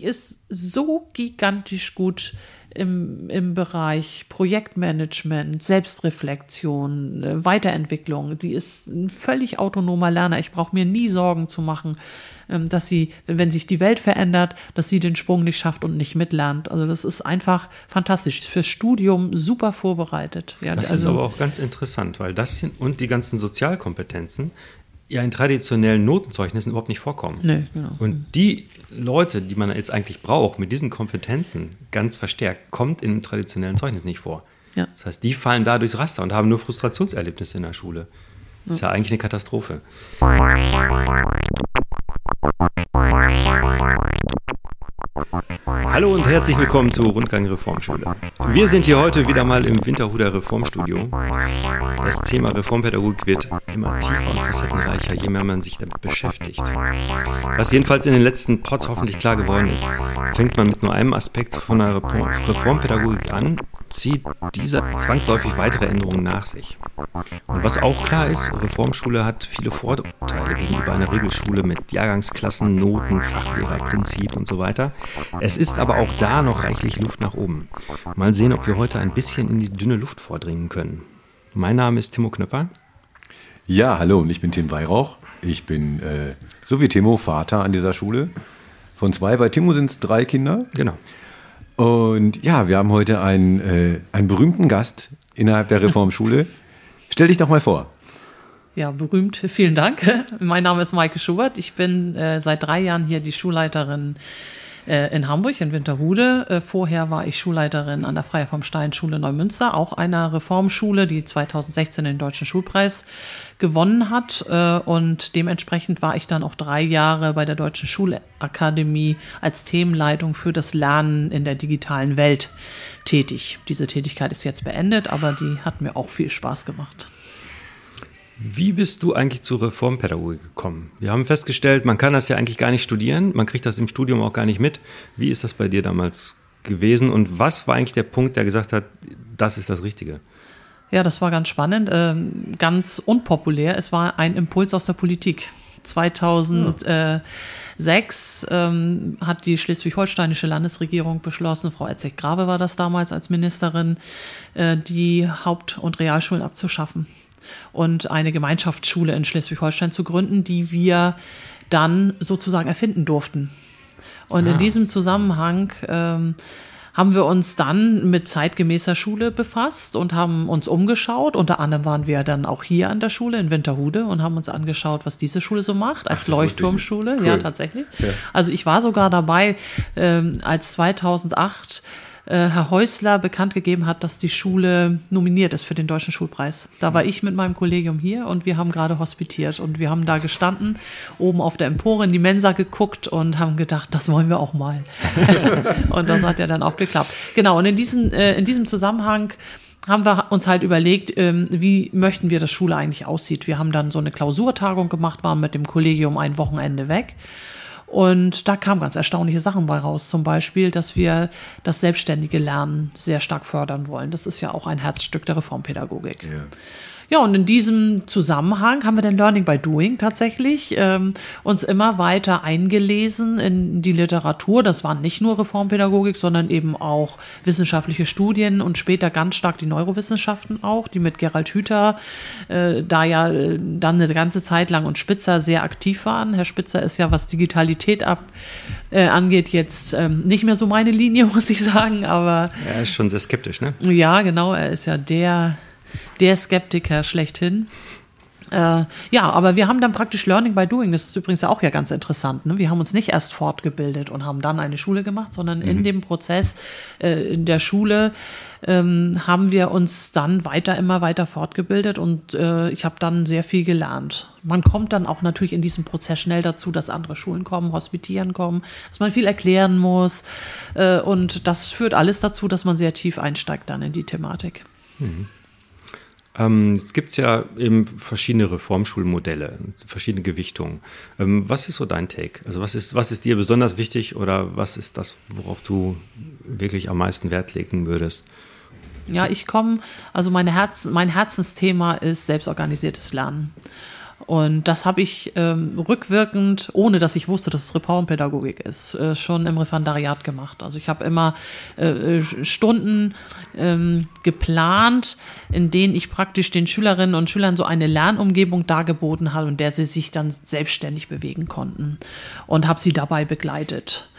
die ist so gigantisch gut im, im Bereich Projektmanagement, Selbstreflexion, äh, Weiterentwicklung. Die ist ein völlig autonomer Lerner. Ich brauche mir nie Sorgen zu machen, ähm, dass sie, wenn sich die Welt verändert, dass sie den Sprung nicht schafft und nicht mitlernt. Also das ist einfach fantastisch. Fürs Studium super vorbereitet. Ja, das also, ist aber auch ganz interessant, weil das und die ganzen Sozialkompetenzen ja in traditionellen Notenzeugnissen überhaupt nicht vorkommen. Nee, genau. Und die Leute, die man jetzt eigentlich braucht, mit diesen Kompetenzen ganz verstärkt, kommt in traditionellen Zeugnissen nicht vor. Ja. Das heißt, die fallen da durchs Raster und haben nur Frustrationserlebnisse in der Schule. Das ist ja eigentlich eine Katastrophe. Hallo und herzlich willkommen zur Rundgang Reformschule. Wir sind hier heute wieder mal im Winterhuder Reformstudio. Das Thema Reformpädagogik wird immer tiefer und facettenreicher, je mehr man sich damit beschäftigt. Was jedenfalls in den letzten Pods hoffentlich klar geworden ist, fängt man mit nur einem Aspekt von der Reformpädagogik an, zieht dieser zwangsläufig weitere Änderungen nach sich. Und was auch klar ist, Reformschule hat viele Vorteile gegenüber einer Regelschule mit Jahrgangsklassen, Noten, Fachlehrerprinzip und so weiter. Es ist aber auch da noch reichlich Luft nach oben. Mal sehen, ob wir heute ein bisschen in die dünne Luft vordringen können. Mein Name ist Timo Knöpper. Ja, hallo, und ich bin Tim Weihrauch. Ich bin, äh, so wie Timo, Vater an dieser Schule. Von zwei, bei Timo sind es drei Kinder. Genau. Und ja, wir haben heute einen, äh, einen berühmten Gast innerhalb der Reformschule. Stell dich doch mal vor. Ja, berühmt, vielen Dank. Mein Name ist Maike Schubert. Ich bin äh, seit drei Jahren hier die Schulleiterin äh, in Hamburg, in Winterhude. Äh, vorher war ich Schulleiterin an der Freier vom Stein Schule Neumünster, auch einer Reformschule, die 2016 den Deutschen Schulpreis gewonnen hat. Äh, und dementsprechend war ich dann auch drei Jahre bei der Deutschen Schulakademie als Themenleitung für das Lernen in der digitalen Welt tätig. Diese Tätigkeit ist jetzt beendet, aber die hat mir auch viel Spaß gemacht. Wie bist du eigentlich zur Reformpädagogik gekommen? Wir haben festgestellt, man kann das ja eigentlich gar nicht studieren, man kriegt das im Studium auch gar nicht mit. Wie ist das bei dir damals gewesen und was war eigentlich der Punkt, der gesagt hat, das ist das Richtige? Ja, das war ganz spannend, ähm, ganz unpopulär. Es war ein Impuls aus der Politik. 2006 ähm, hat die schleswig-holsteinische Landesregierung beschlossen, Frau Etzig-Grabe war das damals als Ministerin, äh, die Haupt- und Realschulen abzuschaffen und eine Gemeinschaftsschule in Schleswig-Holstein zu gründen, die wir dann sozusagen erfinden durften. Und ah. in diesem Zusammenhang ähm, haben wir uns dann mit zeitgemäßer Schule befasst und haben uns umgeschaut. Unter anderem waren wir dann auch hier an der Schule in Winterhude und haben uns angeschaut, was diese Schule so macht, als Ach, Leuchtturmschule. Cool. Ja, tatsächlich. Ja. Also ich war sogar dabei, ähm, als 2008 äh, Herr Häusler bekannt gegeben hat, dass die Schule nominiert ist für den Deutschen Schulpreis. Da war ich mit meinem Kollegium hier und wir haben gerade hospitiert und wir haben da gestanden, oben auf der Empore in die Mensa geguckt und haben gedacht, das wollen wir auch mal. und das hat ja dann auch geklappt. Genau, und in, diesen, äh, in diesem Zusammenhang haben wir uns halt überlegt, ähm, wie möchten wir, dass Schule eigentlich aussieht. Wir haben dann so eine Klausurtagung gemacht, waren mit dem Kollegium ein Wochenende weg und da kamen ganz erstaunliche Sachen bei raus. Zum Beispiel, dass wir das selbstständige Lernen sehr stark fördern wollen. Das ist ja auch ein Herzstück der Reformpädagogik. Ja. Ja, und in diesem Zusammenhang haben wir dann Learning by Doing tatsächlich ähm, uns immer weiter eingelesen in die Literatur. Das waren nicht nur Reformpädagogik, sondern eben auch wissenschaftliche Studien und später ganz stark die Neurowissenschaften auch, die mit Gerald Hüther äh, da ja äh, dann eine ganze Zeit lang und Spitzer sehr aktiv waren. Herr Spitzer ist ja, was Digitalität ab äh, angeht, jetzt ähm, nicht mehr so meine Linie, muss ich sagen, aber. Er ist schon sehr skeptisch, ne? Ja, genau. Er ist ja der der Skeptiker schlechthin. Äh, ja, aber wir haben dann praktisch Learning by Doing. Das ist übrigens auch ja ganz interessant. Ne? Wir haben uns nicht erst fortgebildet und haben dann eine Schule gemacht, sondern mhm. in dem Prozess äh, in der Schule ähm, haben wir uns dann weiter, immer weiter fortgebildet und äh, ich habe dann sehr viel gelernt. Man kommt dann auch natürlich in diesem Prozess schnell dazu, dass andere Schulen kommen, hospitieren kommen, dass man viel erklären muss äh, und das führt alles dazu, dass man sehr tief einsteigt dann in die Thematik. Mhm. Ähm, es gibt ja eben verschiedene Reformschulmodelle, verschiedene Gewichtungen. Ähm, was ist so dein Take? Also was ist, was ist dir besonders wichtig oder was ist das, worauf du wirklich am meisten Wert legen würdest? Ja, ich komme, also meine Herz, mein Herzensthema ist selbstorganisiertes Lernen. Und das habe ich ähm, rückwirkend, ohne dass ich wusste, dass es Reformpädagogik ist, äh, schon im Referendariat gemacht. Also ich habe immer äh, Stunden ähm, geplant, in denen ich praktisch den Schülerinnen und Schülern so eine Lernumgebung dargeboten habe, in der sie sich dann selbstständig bewegen konnten und habe sie dabei begleitet.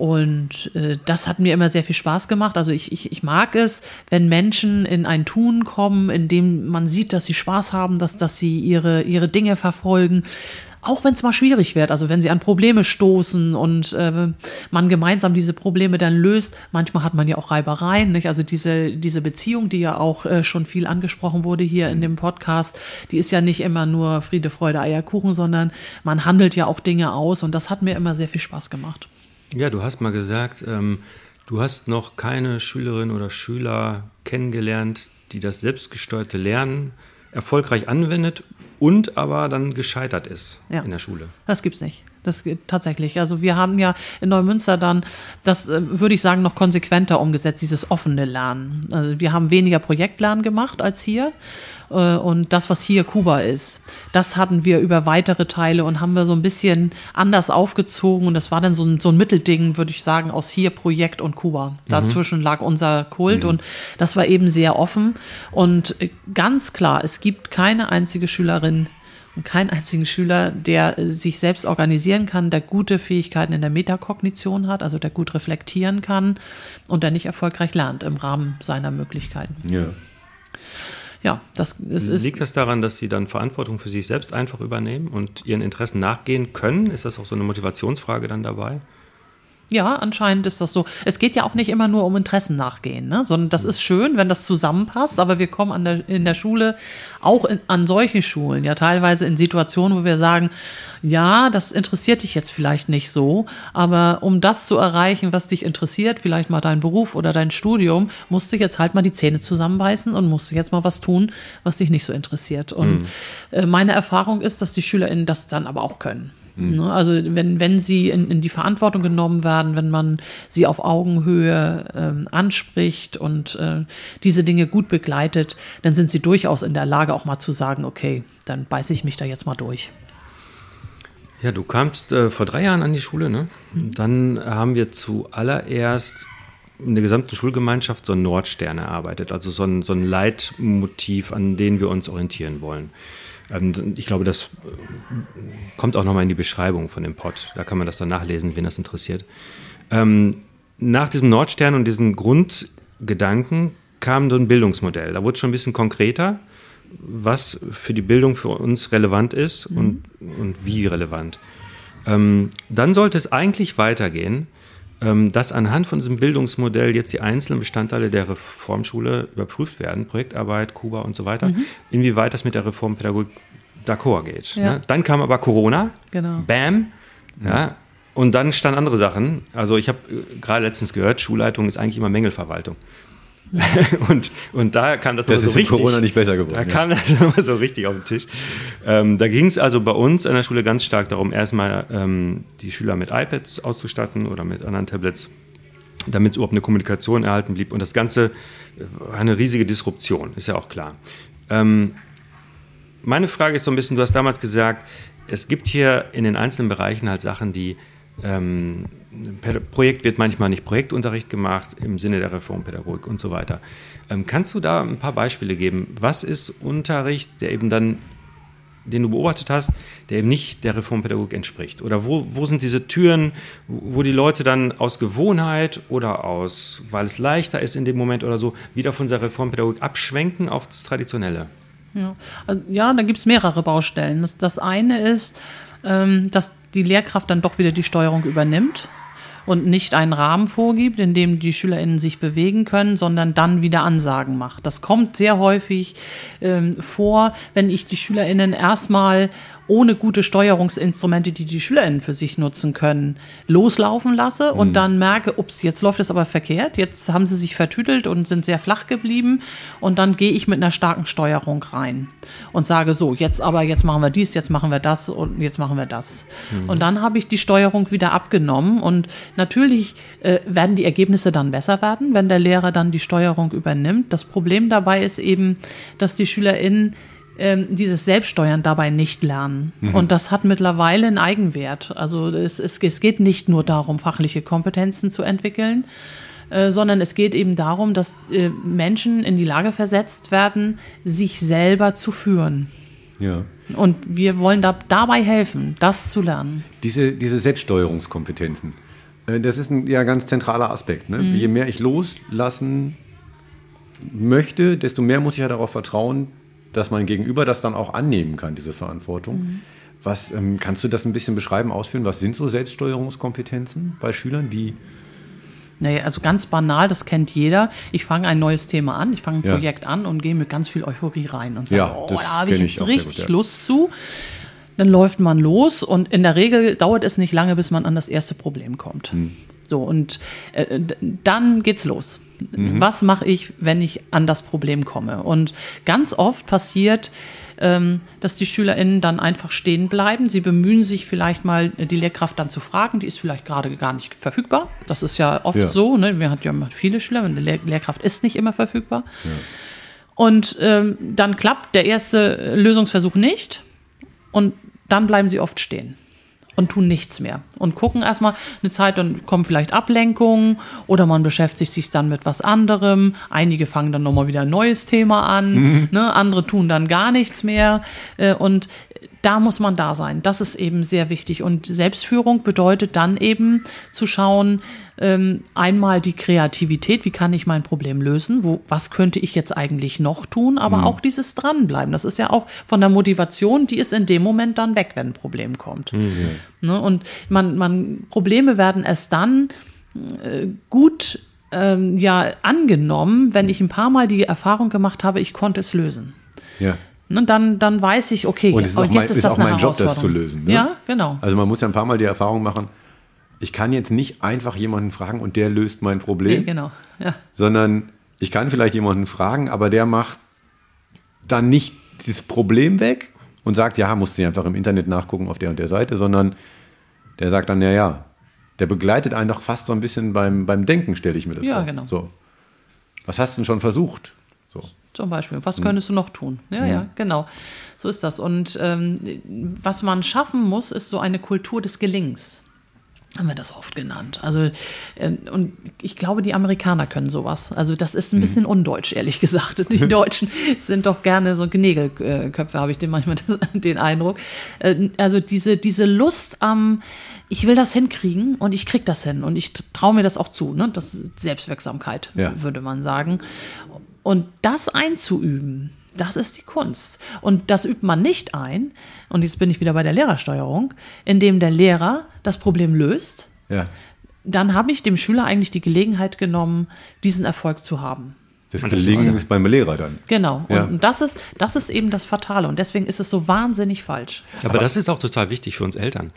Und äh, das hat mir immer sehr viel Spaß gemacht. Also ich, ich, ich mag es, wenn Menschen in ein Tun kommen, in dem man sieht, dass sie Spaß haben, dass, dass sie ihre, ihre Dinge verfolgen. Auch wenn es mal schwierig wird, also wenn sie an Probleme stoßen und äh, man gemeinsam diese Probleme dann löst. Manchmal hat man ja auch Reibereien, nicht? Also diese, diese Beziehung, die ja auch äh, schon viel angesprochen wurde hier in dem Podcast, die ist ja nicht immer nur Friede, Freude, Eierkuchen, sondern man handelt ja auch Dinge aus und das hat mir immer sehr viel Spaß gemacht. Ja, du hast mal gesagt, ähm, du hast noch keine Schülerin oder Schüler kennengelernt, die das selbstgesteuerte Lernen erfolgreich anwendet und aber dann gescheitert ist ja. in der Schule. Das gibt's nicht. Das geht tatsächlich. Also wir haben ja in Neumünster dann, das äh, würde ich sagen, noch konsequenter umgesetzt, dieses offene Lernen. Also wir haben weniger Projektlernen gemacht als hier. Äh, und das, was hier Kuba ist, das hatten wir über weitere Teile und haben wir so ein bisschen anders aufgezogen. Und das war dann so ein, so ein Mittelding, würde ich sagen, aus hier Projekt und Kuba. Mhm. Dazwischen lag unser Kult mhm. und das war eben sehr offen. Und äh, ganz klar, es gibt keine einzige Schülerin, und keinen einzigen Schüler, der sich selbst organisieren kann, der gute Fähigkeiten in der Metakognition hat, also der gut reflektieren kann und der nicht erfolgreich lernt im Rahmen seiner Möglichkeiten. Ja ja, das es ist. Liegt das daran, dass Sie dann Verantwortung für sich selbst einfach übernehmen und Ihren Interessen nachgehen können? Ist das auch so eine Motivationsfrage dann dabei? Ja, anscheinend ist das so. Es geht ja auch nicht immer nur um Interessen nachgehen, ne? sondern das ist schön, wenn das zusammenpasst, aber wir kommen an der, in der Schule auch in, an solche Schulen, ja teilweise in Situationen, wo wir sagen, ja, das interessiert dich jetzt vielleicht nicht so, aber um das zu erreichen, was dich interessiert, vielleicht mal dein Beruf oder dein Studium, musst du jetzt halt mal die Zähne zusammenbeißen und musst du jetzt mal was tun, was dich nicht so interessiert. Und mhm. meine Erfahrung ist, dass die SchülerInnen das dann aber auch können. Mhm. Also wenn, wenn sie in, in, die Verantwortung genommen werden, wenn man sie auf Augenhöhe ähm, anspricht und äh, diese Dinge gut begleitet, dann sind sie durchaus in der Lage auch mal zu sagen, okay, dann beiße ich mich da jetzt mal durch. Ja, du kamst äh, vor drei Jahren an die Schule, ne? Mhm. Dann haben wir zuallererst in der gesamten Schulgemeinschaft so einen Nordstern erarbeitet, also so ein, so ein Leitmotiv, an dem wir uns orientieren wollen. Ähm, ich glaube, das äh, kommt auch nochmal in die Beschreibung von dem Pod. Da kann man das dann nachlesen, wen das interessiert. Ähm, nach diesem Nordstern und diesen Grundgedanken kam so ein Bildungsmodell. Da wurde es schon ein bisschen konkreter, was für die Bildung für uns relevant ist mhm. und, und wie relevant. Ähm, dann sollte es eigentlich weitergehen dass anhand von diesem Bildungsmodell jetzt die einzelnen Bestandteile der Reformschule überprüft werden, Projektarbeit, Kuba und so weiter, mhm. inwieweit das mit der Reformpädagogik d'accord geht. Ja. Ne? Dann kam aber Corona, genau. bam, ja, und dann standen andere Sachen. Also ich habe äh, gerade letztens gehört, Schulleitung ist eigentlich immer Mängelverwaltung. und, und da kam das, das so richtig. Corona nicht besser geworden. Da kam das immer so richtig auf den Tisch. Ähm, da ging es also bei uns an der Schule ganz stark darum, erstmal ähm, die Schüler mit iPads auszustatten oder mit anderen Tablets, damit überhaupt eine Kommunikation erhalten blieb. Und das Ganze war eine riesige Disruption, ist ja auch klar. Ähm, meine Frage ist so ein bisschen, du hast damals gesagt, es gibt hier in den einzelnen Bereichen halt Sachen, die ähm, Projekt wird manchmal nicht Projektunterricht gemacht im Sinne der Reformpädagogik und so weiter. Ähm, kannst du da ein paar Beispiele geben? Was ist Unterricht, der eben dann, den du beobachtet hast, der eben nicht der Reformpädagogik entspricht? Oder wo, wo sind diese Türen, wo die Leute dann aus Gewohnheit oder aus, weil es leichter ist in dem Moment oder so, wieder von der Reformpädagogik abschwenken auf das Traditionelle? Ja, also, ja da gibt es mehrere Baustellen. Das, das eine ist, ähm, dass die Lehrkraft dann doch wieder die Steuerung übernimmt und nicht einen Rahmen vorgibt, in dem die SchülerInnen sich bewegen können, sondern dann wieder Ansagen macht. Das kommt sehr häufig ähm, vor, wenn ich die SchülerInnen erstmal ohne gute Steuerungsinstrumente, die die SchülerInnen für sich nutzen können, loslaufen lasse und mhm. dann merke, ups, jetzt läuft es aber verkehrt, jetzt haben sie sich vertüdelt und sind sehr flach geblieben und dann gehe ich mit einer starken Steuerung rein und sage so, jetzt aber, jetzt machen wir dies, jetzt machen wir das und jetzt machen wir das. Mhm. Und dann habe ich die Steuerung wieder abgenommen und natürlich äh, werden die Ergebnisse dann besser werden, wenn der Lehrer dann die Steuerung übernimmt. Das Problem dabei ist eben, dass die SchülerInnen ähm, dieses Selbststeuern dabei nicht lernen. Mhm. Und das hat mittlerweile einen Eigenwert. Also es, es, es geht nicht nur darum, fachliche Kompetenzen zu entwickeln, äh, sondern es geht eben darum, dass äh, Menschen in die Lage versetzt werden, sich selber zu führen. Ja. Und wir wollen da, dabei helfen, das zu lernen. Diese, diese Selbststeuerungskompetenzen, äh, das ist ein ja ganz zentraler Aspekt. Ne? Mhm. Je mehr ich loslassen möchte, desto mehr muss ich ja darauf vertrauen, dass mein Gegenüber das dann auch annehmen kann, diese Verantwortung. Mhm. Was ähm, kannst du das ein bisschen beschreiben, ausführen? Was sind so Selbststeuerungskompetenzen bei Schülern? Wie, naja, also ganz banal, das kennt jeder. Ich fange ein neues Thema an, ich fange ein ja. Projekt an und gehe mit ganz viel Euphorie rein und sage, ja, oh, da habe ich jetzt richtig gut, ja. Lust zu. Dann läuft man los und in der Regel dauert es nicht lange, bis man an das erste Problem kommt. Hm. So, und äh, dann geht's los. Mhm. Was mache ich, wenn ich an das Problem komme? Und ganz oft passiert, ähm, dass die SchülerInnen dann einfach stehen bleiben. Sie bemühen sich vielleicht mal, die Lehrkraft dann zu fragen. Die ist vielleicht gerade gar nicht verfügbar. Das ist ja oft ja. so. Ne? Wir hatten ja viele Schüler, die Lehr Lehrkraft ist nicht immer verfügbar. Ja. Und ähm, dann klappt der erste Lösungsversuch nicht. Und dann bleiben sie oft stehen und tun nichts mehr und gucken erstmal eine Zeit, dann kommen vielleicht Ablenkungen oder man beschäftigt sich dann mit was anderem. Einige fangen dann nochmal wieder ein neues Thema an, mhm. ne? andere tun dann gar nichts mehr äh, und da muss man da sein. Das ist eben sehr wichtig. Und Selbstführung bedeutet dann eben zu schauen, ähm, einmal die Kreativität, wie kann ich mein Problem lösen, wo, was könnte ich jetzt eigentlich noch tun, aber mhm. auch dieses Dranbleiben. Das ist ja auch von der Motivation, die ist in dem Moment dann weg, wenn ein Problem kommt. Mhm. Ne? Und man, man, Probleme werden erst dann äh, gut ähm, ja, angenommen, wenn ich ein paar Mal die Erfahrung gemacht habe, ich konnte es lösen. Ja. Und ne, dann, dann weiß ich, okay, und, und jetzt mein, ist, ist das auch mein Job, das zu lösen. Ne? Ja, genau. Also man muss ja ein paar Mal die Erfahrung machen, ich kann jetzt nicht einfach jemanden fragen und der löst mein Problem. Nee, genau. Ja. Sondern ich kann vielleicht jemanden fragen, aber der macht dann nicht das Problem weg und sagt, ja, musst du einfach im Internet nachgucken auf der und der Seite, sondern der sagt dann, ja, ja, der begleitet einen doch fast so ein bisschen beim, beim Denken, stelle ich mir das ja, vor. Ja, genau. So. Was hast du denn schon versucht? Zum Beispiel. Was hm. könntest du noch tun? Ja, ja, genau. So ist das. Und ähm, was man schaffen muss, ist so eine Kultur des Gelings haben wir das oft genannt. Also, äh, und ich glaube, die Amerikaner können sowas. Also, das ist ein mhm. bisschen undeutsch, ehrlich gesagt. Die Deutschen sind doch gerne so Genägelköpfe, habe ich den manchmal das, den Eindruck. Äh, also, diese, diese Lust am, ich will das hinkriegen und ich kriege das hin und ich traue mir das auch zu. Ne? Das ist Selbstwirksamkeit, ja. würde man sagen. Und das einzuüben, das ist die Kunst. Und das übt man nicht ein, und jetzt bin ich wieder bei der Lehrersteuerung, indem der Lehrer das Problem löst. Ja. Dann habe ich dem Schüler eigentlich die Gelegenheit genommen, diesen Erfolg zu haben. Das Gelingen ist beim Lehrer dann. Genau. Ja. Und das ist, das ist eben das Fatale. Und deswegen ist es so wahnsinnig falsch. Aber, Aber das ist auch total wichtig für uns Eltern.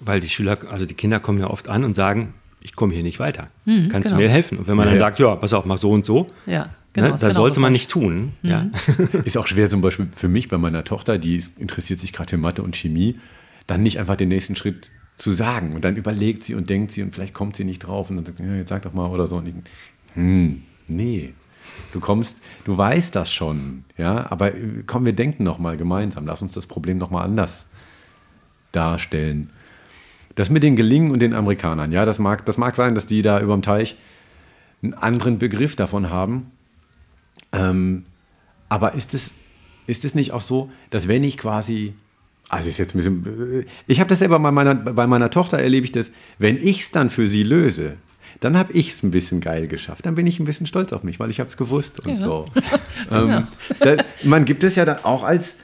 Weil die Schüler, also die Kinder kommen ja oft an und sagen, ich komme hier nicht weiter. Hm, Kannst genau. du mir helfen? Und wenn man ja, dann sagt, ja, pass auf, mach so und so, ja. Genau, ne? Da sollte man nicht tun. Mhm. Ja. Ist auch schwer zum Beispiel für mich bei meiner Tochter, die interessiert sich gerade für Mathe und Chemie, dann nicht einfach den nächsten Schritt zu sagen. Und dann überlegt sie und denkt sie und vielleicht kommt sie nicht drauf und dann sagt sie, ja, jetzt sag doch mal oder so. Und ich, hm, nee. Du kommst, du weißt das schon, ja, aber äh, komm, wir denken noch mal gemeinsam. Lass uns das Problem noch mal anders darstellen. Das mit den Gelingen und den Amerikanern, ja, das mag, das mag sein, dass die da über dem Teich einen anderen Begriff davon haben. Ähm, aber ist es, ist es nicht auch so, dass wenn ich quasi, also ist jetzt ein bisschen, ich habe das selber bei meiner, bei meiner Tochter erlebe ich das, wenn ich es dann für sie löse, dann habe ich es ein bisschen geil geschafft. Dann bin ich ein bisschen stolz auf mich, weil ich habe es gewusst und ja. so. ähm, da, man gibt es ja dann auch als,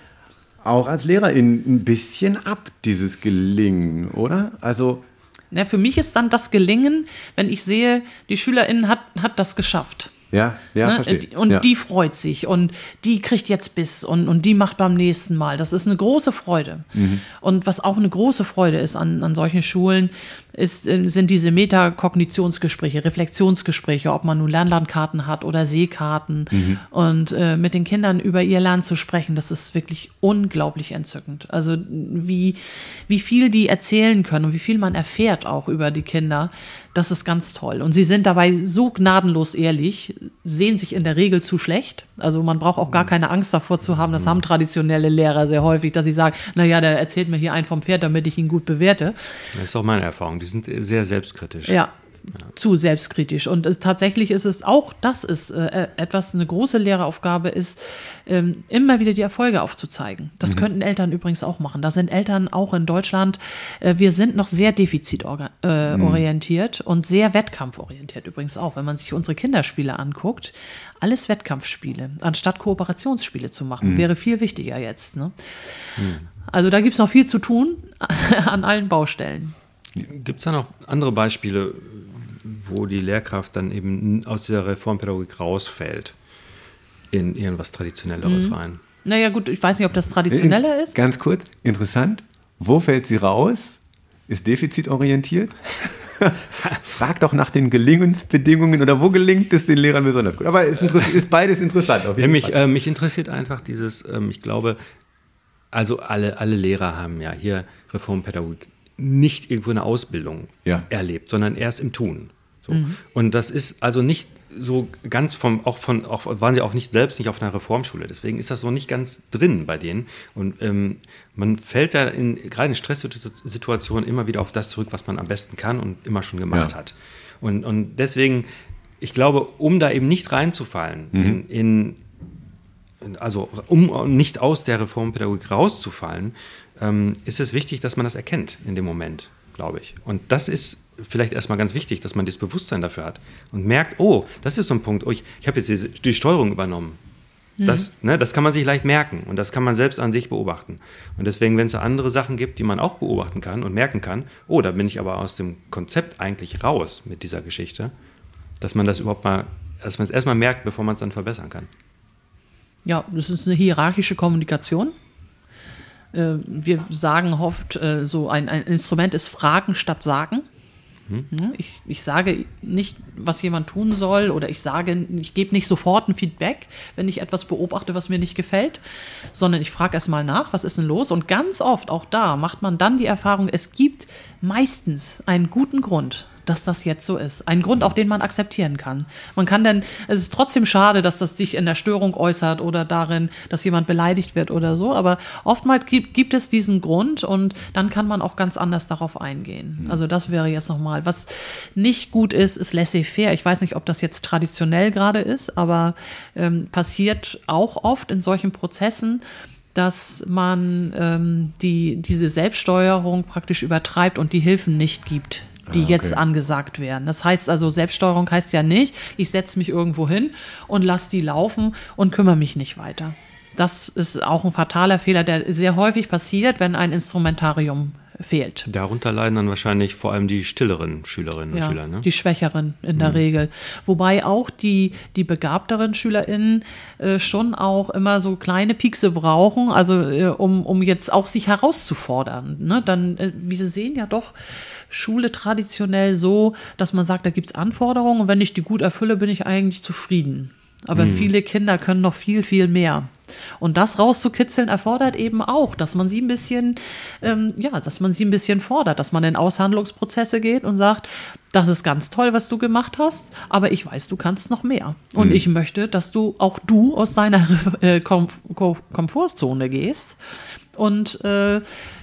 auch als Lehrerin ein bisschen ab, dieses Gelingen, oder? Also. Na, für mich ist dann das Gelingen, wenn ich sehe, die Schülerin hat, hat das geschafft. Ja, ja, ne? verstehe. Und ja. die freut sich und die kriegt jetzt Biss und, und die macht beim nächsten Mal. Das ist eine große Freude. Mhm. Und was auch eine große Freude ist an, an solchen Schulen, ist, äh, sind diese Metakognitionsgespräche, Reflexionsgespräche, ob man nun Lernlandkarten hat oder Seekarten mhm. und äh, mit den Kindern über ihr Lernen zu sprechen, das ist wirklich unglaublich entzückend. Also wie, wie viel die erzählen können und wie viel man erfährt auch über die Kinder, das ist ganz toll. Und sie sind dabei so gnadenlos ehrlich, sehen sich in der Regel zu schlecht. Also man braucht auch gar mhm. keine Angst davor zu haben. Das mhm. haben traditionelle Lehrer sehr häufig, dass sie sagen, naja, der erzählt mir hier einen vom Pferd, damit ich ihn gut bewerte. Das ist auch meine Erfahrung. Die sind sehr selbstkritisch. Ja, zu selbstkritisch. Und es, tatsächlich ist es auch, das ist äh, etwas, eine große Lehreraufgabe ist, ähm, immer wieder die Erfolge aufzuzeigen. Das mhm. könnten Eltern übrigens auch machen. Da sind Eltern auch in Deutschland, äh, wir sind noch sehr defizitorientiert äh, mhm. und sehr wettkampforientiert übrigens auch. Wenn man sich unsere Kinderspiele anguckt, alles Wettkampfspiele, anstatt Kooperationsspiele zu machen, mhm. wäre viel wichtiger jetzt. Ne? Mhm. Also da gibt es noch viel zu tun an allen Baustellen. Gibt es da noch andere Beispiele, wo die Lehrkraft dann eben aus dieser Reformpädagogik rausfällt in irgendwas Traditionelleres mhm. rein. Naja, gut, ich weiß nicht, ob das traditioneller ist. Ganz kurz, interessant. Wo fällt sie raus? Ist defizitorientiert? Frag doch nach den Gelingensbedingungen oder wo gelingt es den Lehrern besonders gut. Aber es ist beides interessant. Ja, mich, äh, mich, interessiert einfach dieses, ähm, ich glaube, also alle, alle Lehrer haben ja hier Reformpädagogik nicht irgendwo eine Ausbildung ja. erlebt, sondern erst im Tun. So. Mhm. Und das ist also nicht so ganz vom, auch von, auch waren sie auch nicht selbst nicht auf einer Reformschule. Deswegen ist das so nicht ganz drin bei denen. Und ähm, man fällt da in, gerade in Stresssituationen immer wieder auf das zurück, was man am besten kann und immer schon gemacht ja. hat. Und, und deswegen, ich glaube, um da eben nicht reinzufallen mhm. in, in, also um nicht aus der Reformpädagogik rauszufallen, ähm, ist es wichtig, dass man das erkennt in dem Moment, glaube ich. Und das ist vielleicht erstmal ganz wichtig, dass man das Bewusstsein dafür hat und merkt, oh, das ist so ein Punkt, oh, ich, ich habe jetzt die, die, Steuerung übernommen. Mhm. Das, ne, das kann man sich leicht merken und das kann man selbst an sich beobachten. Und deswegen, wenn es andere Sachen gibt, die man auch beobachten kann und merken kann, oh, da bin ich aber aus dem Konzept eigentlich raus mit dieser Geschichte, dass man das überhaupt mal, dass man es erstmal merkt, bevor man es dann verbessern kann. Ja, das ist eine hierarchische Kommunikation. Äh, wir sagen oft, äh, so ein, ein Instrument ist Fragen statt Sagen. Mhm. Ich, ich sage nicht, was jemand tun soll oder ich sage, ich gebe nicht sofort ein Feedback, wenn ich etwas beobachte, was mir nicht gefällt, sondern ich frage erstmal nach, was ist denn los? Und ganz oft, auch da, macht man dann die Erfahrung, es gibt meistens einen guten Grund, dass das jetzt so ist. Ein Grund, auch den man akzeptieren kann. Man kann dann, es ist trotzdem schade, dass das sich in der Störung äußert oder darin, dass jemand beleidigt wird oder so, aber oftmals gibt, gibt es diesen Grund und dann kann man auch ganz anders darauf eingehen. Mhm. Also das wäre jetzt nochmal. Was nicht gut ist, ist laissez-faire. Ich weiß nicht, ob das jetzt traditionell gerade ist, aber ähm, passiert auch oft in solchen Prozessen, dass man ähm, die, diese Selbststeuerung praktisch übertreibt und die Hilfen nicht gibt, die ah, okay. jetzt angesagt werden. Das heißt also, Selbststeuerung heißt ja nicht, ich setze mich irgendwo hin und lasse die laufen und kümmere mich nicht weiter. Das ist auch ein fataler Fehler, der sehr häufig passiert, wenn ein Instrumentarium fehlt. Darunter leiden dann wahrscheinlich vor allem die stilleren Schülerinnen ja, und Schüler. Ne? Die schwächeren in der mhm. Regel. Wobei auch die, die begabteren SchülerInnen äh, schon auch immer so kleine Piekse brauchen, also äh, um, um jetzt auch sich herauszufordern. Ne? Dann, äh, wie Sie sehen ja doch, Schule traditionell so, dass man sagt, da gibt es Anforderungen und wenn ich die gut erfülle, bin ich eigentlich zufrieden. Aber mhm. viele Kinder können noch viel, viel mehr. Und das rauszukitzeln erfordert eben auch, dass man sie ein bisschen, ähm, ja, dass man sie ein bisschen fordert, dass man in Aushandlungsprozesse geht und sagt, das ist ganz toll, was du gemacht hast, aber ich weiß, du kannst noch mehr. Und mhm. ich möchte, dass du auch du aus deiner äh, Kom Kom Komfortzone gehst und äh, äh,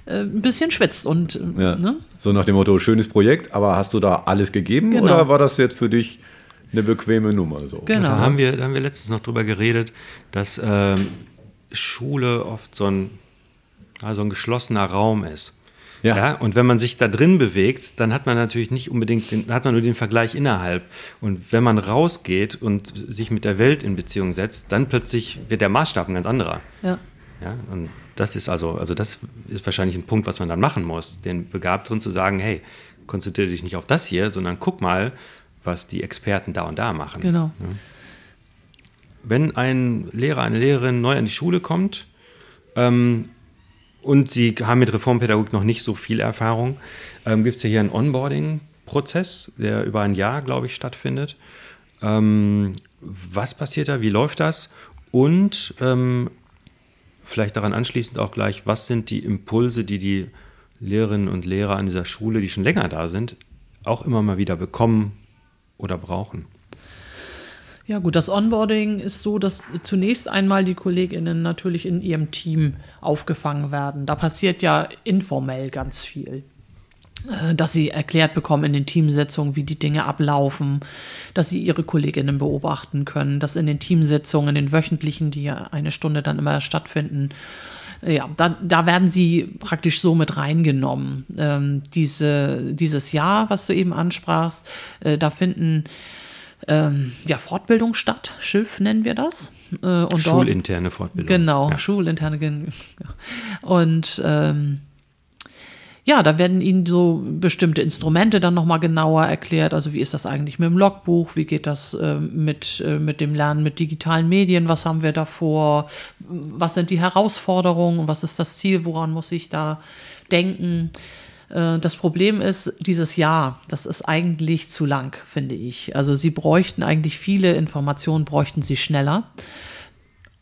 ein bisschen schwitzt. Und, ja. ne? So nach dem Motto, schönes Projekt, aber hast du da alles gegeben genau. oder war das jetzt für dich eine bequeme Nummer? So? Genau. Da haben, wir, da haben wir letztens noch drüber geredet, dass ähm, Schule oft so ein, also ein geschlossener Raum ist. Ja. ja. Und wenn man sich da drin bewegt, dann hat man natürlich nicht unbedingt, den, hat man nur den Vergleich innerhalb. Und wenn man rausgeht und sich mit der Welt in Beziehung setzt, dann plötzlich wird der Maßstab ein ganz anderer. Ja. Ja, und das ist also, also das ist wahrscheinlich ein Punkt, was man dann machen muss, den Begabteren zu sagen, hey, konzentriere dich nicht auf das hier, sondern guck mal, was die Experten da und da machen. Genau. Ja. Wenn ein Lehrer, eine Lehrerin neu an die Schule kommt, ähm, und Sie haben mit Reformpädagogik noch nicht so viel Erfahrung. Ähm, Gibt es ja hier einen Onboarding-Prozess, der über ein Jahr, glaube ich, stattfindet. Ähm, was passiert da? Wie läuft das? Und ähm, vielleicht daran anschließend auch gleich, was sind die Impulse, die die Lehrerinnen und Lehrer an dieser Schule, die schon länger da sind, auch immer mal wieder bekommen oder brauchen? Ja gut, das Onboarding ist so, dass zunächst einmal die Kolleginnen natürlich in ihrem Team aufgefangen werden. Da passiert ja informell ganz viel. Äh, dass sie erklärt bekommen in den Teamsitzungen, wie die Dinge ablaufen, dass sie ihre Kolleginnen beobachten können, dass in den Teamsitzungen, in den wöchentlichen, die ja eine Stunde dann immer stattfinden, ja, da, da werden sie praktisch so mit reingenommen. Ähm, diese, dieses Jahr, was du eben ansprachst, äh, da finden ähm, ja, Fortbildung statt, Schilf nennen wir das. Äh, und schulinterne Fortbildung. Genau, ja. schulinterne. Und ähm, ja, da werden Ihnen so bestimmte Instrumente dann nochmal genauer erklärt. Also wie ist das eigentlich mit dem Logbuch? Wie geht das äh, mit, äh, mit dem Lernen mit digitalen Medien? Was haben wir davor? Was sind die Herausforderungen? Was ist das Ziel? Woran muss ich da denken? Äh, das Problem ist, dieses Jahr, das ist eigentlich zu lang, finde ich. Also Sie bräuchten eigentlich viele Informationen, bräuchten Sie schneller.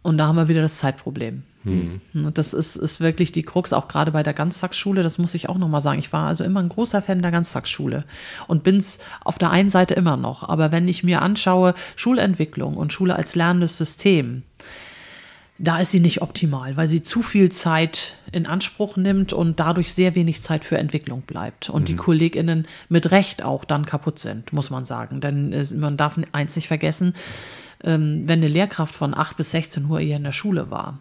Und da haben wir wieder das Zeitproblem. Mhm. Das ist, ist wirklich die Krux, auch gerade bei der Ganztagsschule, das muss ich auch nochmal sagen. Ich war also immer ein großer Fan der Ganztagsschule und bin es auf der einen Seite immer noch. Aber wenn ich mir anschaue, Schulentwicklung und Schule als lernendes System, da ist sie nicht optimal, weil sie zu viel Zeit in Anspruch nimmt und dadurch sehr wenig Zeit für Entwicklung bleibt. Und mhm. die KollegInnen mit Recht auch dann kaputt sind, muss man sagen. Denn äh, man darf eins nicht vergessen, ähm, wenn eine Lehrkraft von 8 bis 16 Uhr eher in der Schule war,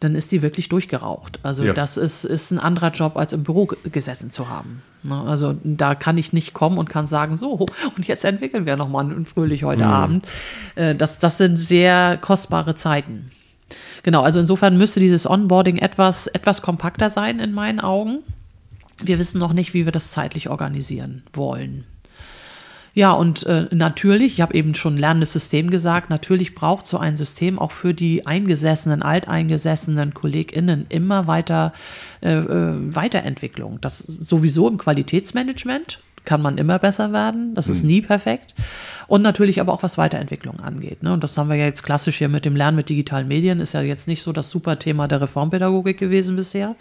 dann ist die wirklich durchgeraucht. Also ja. das ist, ist ein anderer Job, als im Büro gesessen zu haben. Ne? Also da kann ich nicht kommen und kann sagen, so, und jetzt entwickeln wir nochmal fröhlich heute mhm. Abend. Äh, das, das sind sehr kostbare Zeiten. Genau, also insofern müsste dieses Onboarding etwas, etwas kompakter sein in meinen Augen. Wir wissen noch nicht, wie wir das zeitlich organisieren wollen. Ja, und äh, natürlich, ich habe eben schon lernendes System gesagt, natürlich braucht so ein System auch für die eingesessenen, alteingesessenen KollegInnen immer weiter äh, äh, Weiterentwicklung. Das sowieso im Qualitätsmanagement kann man immer besser werden. Das ist hm. nie perfekt. Und natürlich aber auch was Weiterentwicklung angeht. Ne? Und das haben wir ja jetzt klassisch hier mit dem Lernen mit digitalen Medien. Ist ja jetzt nicht so das super Thema der Reformpädagogik gewesen bisher.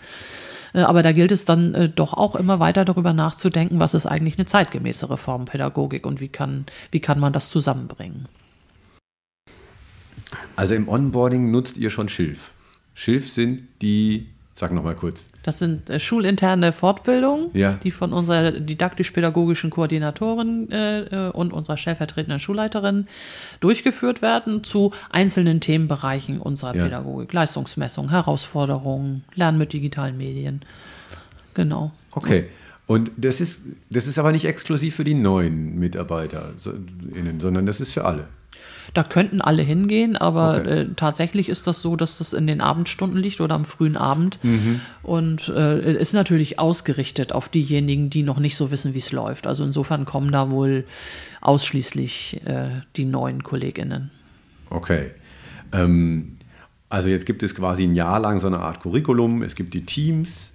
Äh, aber da gilt es dann äh, doch auch immer weiter darüber nachzudenken, was ist eigentlich eine zeitgemäße Reformpädagogik und wie kann, wie kann man das zusammenbringen. Also im Onboarding nutzt ihr schon Schilf. Schilf sind die Sag noch mal kurz. Das sind äh, schulinterne Fortbildungen, ja. die von unserer didaktisch-pädagogischen Koordinatorin äh, und unserer stellvertretenden Schulleiterin durchgeführt werden zu einzelnen Themenbereichen unserer ja. Pädagogik. Leistungsmessung, Herausforderungen, Lernen mit digitalen Medien. Genau. Okay. Und das ist, das ist aber nicht exklusiv für die neuen MitarbeiterInnen, sondern das ist für alle. Da könnten alle hingehen, aber okay. äh, tatsächlich ist das so, dass das in den Abendstunden liegt oder am frühen Abend mhm. und äh, ist natürlich ausgerichtet auf diejenigen, die noch nicht so wissen, wie es läuft. Also insofern kommen da wohl ausschließlich äh, die neuen KollegInnen. Okay. Ähm, also jetzt gibt es quasi ein Jahr lang so eine Art Curriculum, es gibt die Teams,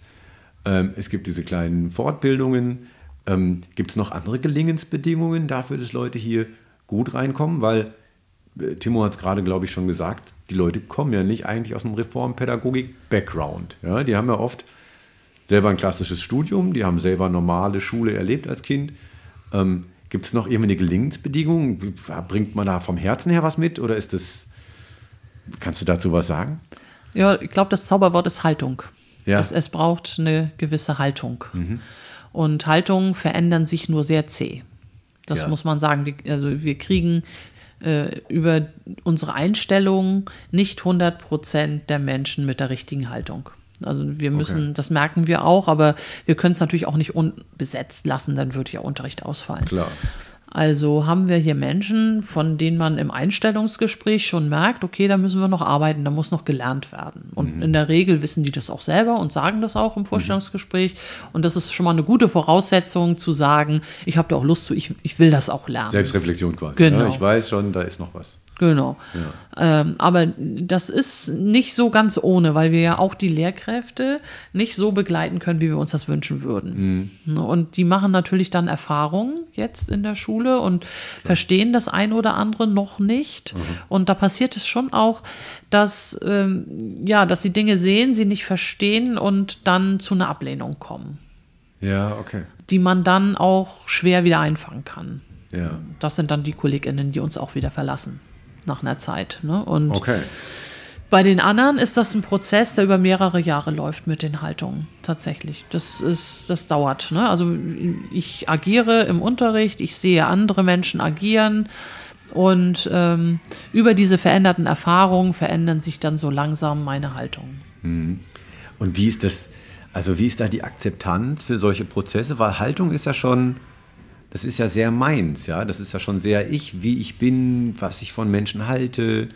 ähm, es gibt diese kleinen Fortbildungen. Ähm, gibt es noch andere Gelingensbedingungen dafür, dass Leute hier gut reinkommen? Weil äh, Timo hat es gerade, glaube ich, schon gesagt, die Leute kommen ja nicht eigentlich aus dem Reformpädagogik-Background. Ja, die haben ja oft selber ein klassisches Studium, die haben selber normale Schule erlebt als Kind. Ähm, Gibt es noch irgendwie eine Gelingensbedingung? Bringt man da vom Herzen her was mit oder ist das, kannst du dazu was sagen? Ja, ich glaube, das Zauberwort ist Haltung. Ja. Es, es braucht eine gewisse Haltung. Mhm. Und Haltungen verändern sich nur sehr zäh. Das ja. muss man sagen. Wir, also wir kriegen äh, über unsere Einstellung nicht 100 Prozent der Menschen mit der richtigen Haltung. Also wir müssen, okay. das merken wir auch, aber wir können es natürlich auch nicht unbesetzt lassen, dann würde ja Unterricht ausfallen. Klar. Also haben wir hier Menschen, von denen man im Einstellungsgespräch schon merkt, okay, da müssen wir noch arbeiten, da muss noch gelernt werden. Und mhm. in der Regel wissen die das auch selber und sagen das auch im Vorstellungsgespräch. Mhm. Und das ist schon mal eine gute Voraussetzung zu sagen, ich habe da auch Lust zu, ich, ich will das auch lernen. Selbstreflexion quasi. Genau. Ja, ich weiß schon, da ist noch was. Genau. Ähm, aber das ist nicht so ganz ohne, weil wir ja auch die Lehrkräfte nicht so begleiten können, wie wir uns das wünschen würden. Ne, Und die machen natürlich dann Erfahrungen jetzt in der Schule und verstehen das ein oder andere noch nicht. Und da passiert es schon auch, dass, ähm, ja, dass sie Dinge sehen, sie nicht verstehen und dann zu einer Ablehnung kommen, Ja, okay. die man dann auch schwer wieder einfangen kann. Ja. Das sind dann die KollegInnen, die uns auch wieder verlassen nach einer Zeit. Ne? Und Okay. bei den anderen ist das ein Prozess, der über mehrere Jahre läuft mit den Haltungen. Tatsächlich. Das ist, das dauert. Ne? Also ich agiere im Unterricht, ich sehe andere Menschen agieren und ähm, über diese veränderten Erfahrungen verändern sich dann so langsam meine Haltungen. Und wie ist das, also wie ist da die Akzeptanz für solche Prozesse? Weil Haltung ist ja schon, das ist ja sehr meins, ja. Das ist ja schon sehr ich, wie ich bin, was ich von Menschen halte,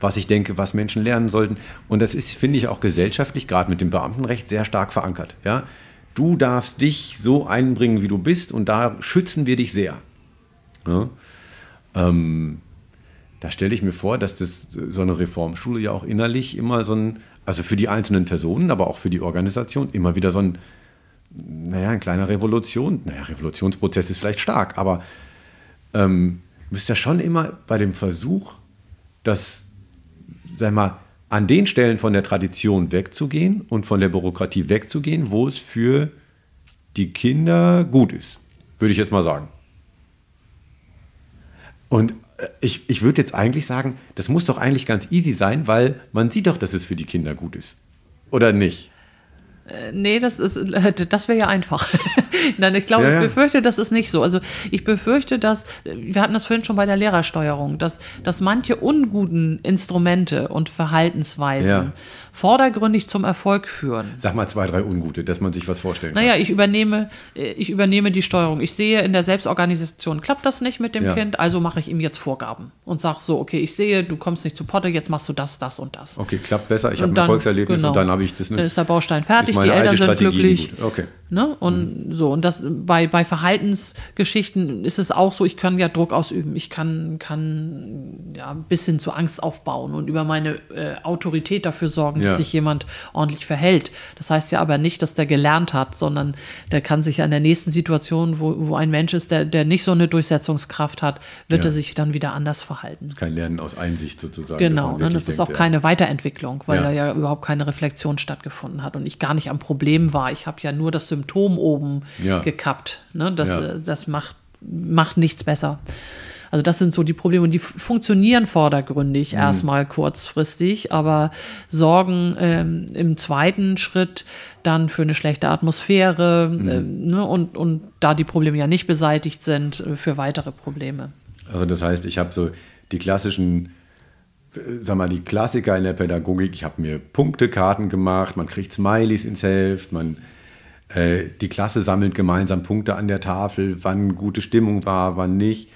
was ich denke, was Menschen lernen sollten. Und das ist, finde ich, auch gesellschaftlich, gerade mit dem Beamtenrecht, sehr stark verankert. Ja? Du darfst dich so einbringen, wie du bist, und da schützen wir dich sehr. Ja? Ähm, da stelle ich mir vor, dass das so eine Reformschule ja auch innerlich immer so ein, also für die einzelnen Personen, aber auch für die Organisation, immer wieder so ein, naja, ein kleiner Revolution, naja, Revolutionsprozess ist vielleicht stark, aber ähm, müsst ja schon immer bei dem Versuch, das, sag mal, an den Stellen von der Tradition wegzugehen und von der Bürokratie wegzugehen, wo es für die Kinder gut ist, würde ich jetzt mal sagen. Und äh, ich, ich würde jetzt eigentlich sagen, das muss doch eigentlich ganz easy sein, weil man sieht doch, dass es für die Kinder gut ist. Oder nicht? Nee, das ist, das wäre ja einfach. Nein, ich glaube, Ja, ja. ich befürchte, das ist nicht so. Also ich befürchte, dass, wir hatten das vorhin schon bei der Lehrersteuerung, dass, dass manche unguten Instrumente und Verhaltensweisen Ja. Vordergründig zum Erfolg führen. Sag mal zwei, drei Ungute, dass man sich was vorstellen kann. Naja, ich übernehme, äh, ich übernehme die Steuerung. Ich sehe in der Selbstorganisation, klappt das nicht mit dem Ja. Kind, also mache ich ihm jetzt Vorgaben und sage so, okay, ich sehe, du kommst nicht zu Potte, jetzt machst du das, das und das. Okay, klappt besser. Ich habe ein Erfolgserlebnis genau. und dann habe ich das. Dann ist der Baustein fertig, die Eltern sind Strategie, glücklich. Okay. Ne? Und so, und das bei, bei Verhaltensgeschichten ist es auch so, ich kann ja Druck ausüben, ich kann, kann ja bis hin zu Angst aufbauen und über meine äh, Autorität dafür sorgen, Ja. dass sich jemand ordentlich verhält. Das heißt ja aber nicht, dass der gelernt hat, sondern der kann sich ja in der nächsten Situation, wo, wo ein Mensch ist, der, der nicht so eine Durchsetzungskraft hat, wird Ja. er sich dann wieder anders verhalten. Kein Lernen aus Einsicht sozusagen. Genau, ne, das ist denkt, auch ja. keine Weiterentwicklung, weil da ja überhaupt keine Reflexion stattgefunden hat und ich gar nicht am Problem war. Ich habe ja nur das Symptom oben Ja. gekappt. Ne? Das, Ja. äh, das macht, macht nichts besser. Also das sind so die Probleme und die funktionieren vordergründig Mhm. erstmal kurzfristig, aber sorgen ähm, im zweiten Schritt dann für eine schlechte Atmosphäre Mhm. ähm, ne? und, und da die Probleme ja nicht beseitigt sind, äh, für weitere Probleme. Also das heißt, ich habe so die klassischen, äh, sag mal, die Klassiker in der Pädagogik. Ich habe mir Punktekarten gemacht, man kriegt Smileys ins Heft, man, äh, die Klasse sammelt gemeinsam Punkte an der Tafel, wann gute Stimmung war, wann nicht.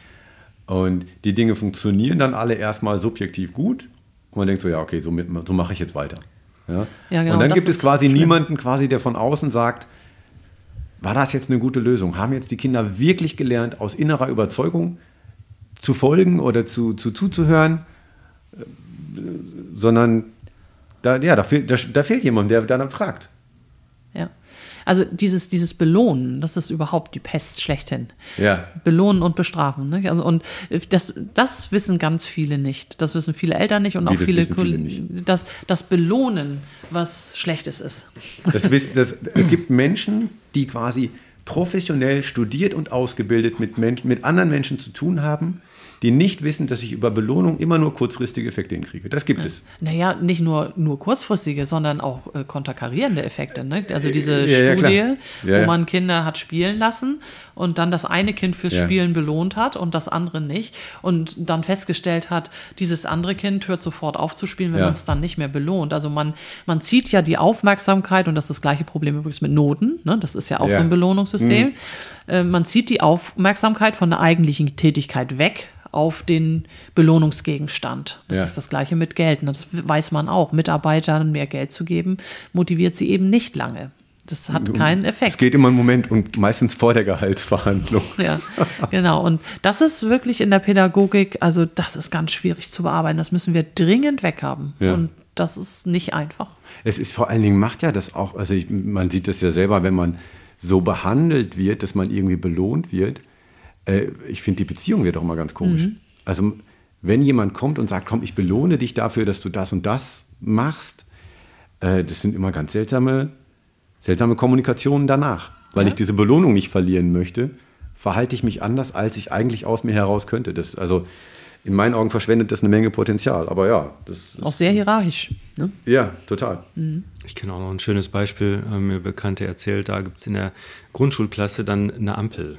Und die Dinge funktionieren dann alle erstmal subjektiv gut. Und man denkt so, ja, okay, so, mit- so mache ich jetzt weiter. Ja? Ja, genau, und dann gibt es quasi schlimm. niemanden, quasi, der von außen sagt, war das jetzt eine gute Lösung? Haben jetzt die Kinder wirklich gelernt, aus innerer Überzeugung zu folgen oder zu, zu zuzuhören? Äh, Sondern da, ja, da, fehl, da, da fehlt jemand, der dann fragt. Ja. Also dieses, dieses Belohnen, das ist überhaupt die Pest schlechthin. Ja. Belohnen und bestrafen. Ne? Also, und das, das wissen ganz viele nicht. Das wissen viele Eltern nicht und Wie, auch das viele, wissen viele Koll- nicht? Dass das Belohnen was Schlechtes ist. Das, wissen- das, es gibt Menschen, die quasi professionell studiert und ausgebildet mit, Mensch, mit anderen Menschen zu tun haben, die nicht wissen, dass ich über Belohnung immer nur kurzfristige Effekte hinkriege. Das gibt es. Naja, nicht nur, nur kurzfristige, sondern auch äh, konterkarierende Effekte. Ne? Also diese Ja, ja. Studie, Ja, wo ja. man Kinder hat spielen lassen und dann das eine Kind fürs Ja. Spielen belohnt hat und das andere nicht. Und dann festgestellt hat, dieses andere Kind hört sofort auf zu spielen, wenn Ja. man es dann nicht mehr belohnt. Also man, man zieht ja die Aufmerksamkeit, und das ist das gleiche Problem übrigens mit Noten, ne? das ist ja auch Ja. so ein Belohnungssystem. Äh, man zieht die Aufmerksamkeit von der eigentlichen Tätigkeit weg auf den Belohnungsgegenstand. Das Ja. ist das gleiche mit Geld. Und das weiß man auch. Mitarbeitern mehr Geld zu geben, motiviert sie eben nicht lange. Das hat keinen Effekt. Es geht immer einen Moment und meistens vor der Gehaltsverhandlung. Ja, genau. Und das ist wirklich in der Pädagogik, also das ist ganz schwierig zu bearbeiten. Das müssen wir dringend weghaben. Ja. Und das ist nicht einfach. Es ist vor allen Dingen, macht ja das auch, also ich, man sieht das ja selber, wenn man so behandelt wird, dass man irgendwie belohnt wird. Äh, ich finde, die Beziehung wird auch immer ganz komisch. Also, wenn jemand kommt und sagt, komm, ich belohne dich dafür, dass du das und das machst, äh, das sind immer ganz seltsame, seltsame Kommunikationen danach. Weil ich diese Belohnung nicht verlieren möchte, verhalte ich mich anders, als ich eigentlich aus mir heraus könnte. Das, also, in meinen Augen verschwendet das eine Menge Potenzial. Aber ja, das ist, Auch sehr hierarchisch. Ne? ja, total. Ich kenne auch noch ein schönes Beispiel, haben mir Bekannte erzählt, da gibt es in der Grundschulklasse dann eine Ampel.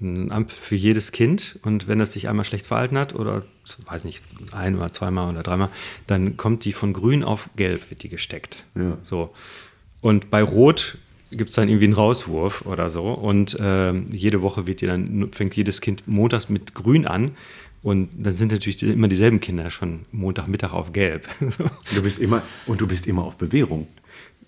Eine Ampel für jedes Kind und wenn das sich einmal schlecht verhalten hat oder, weiß nicht, ein oder zweimal oder dreimal, dann kommt die von grün auf gelb, wird die gesteckt. Ja. So. Und bei rot gibt es dann irgendwie einen Rauswurf oder so und ähm, jede Woche wird dann, fängt jedes Kind montags mit grün an und dann sind natürlich immer dieselben Kinder schon Montagmittag auf gelb. Du bist immer, und du bist immer auf Bewährung.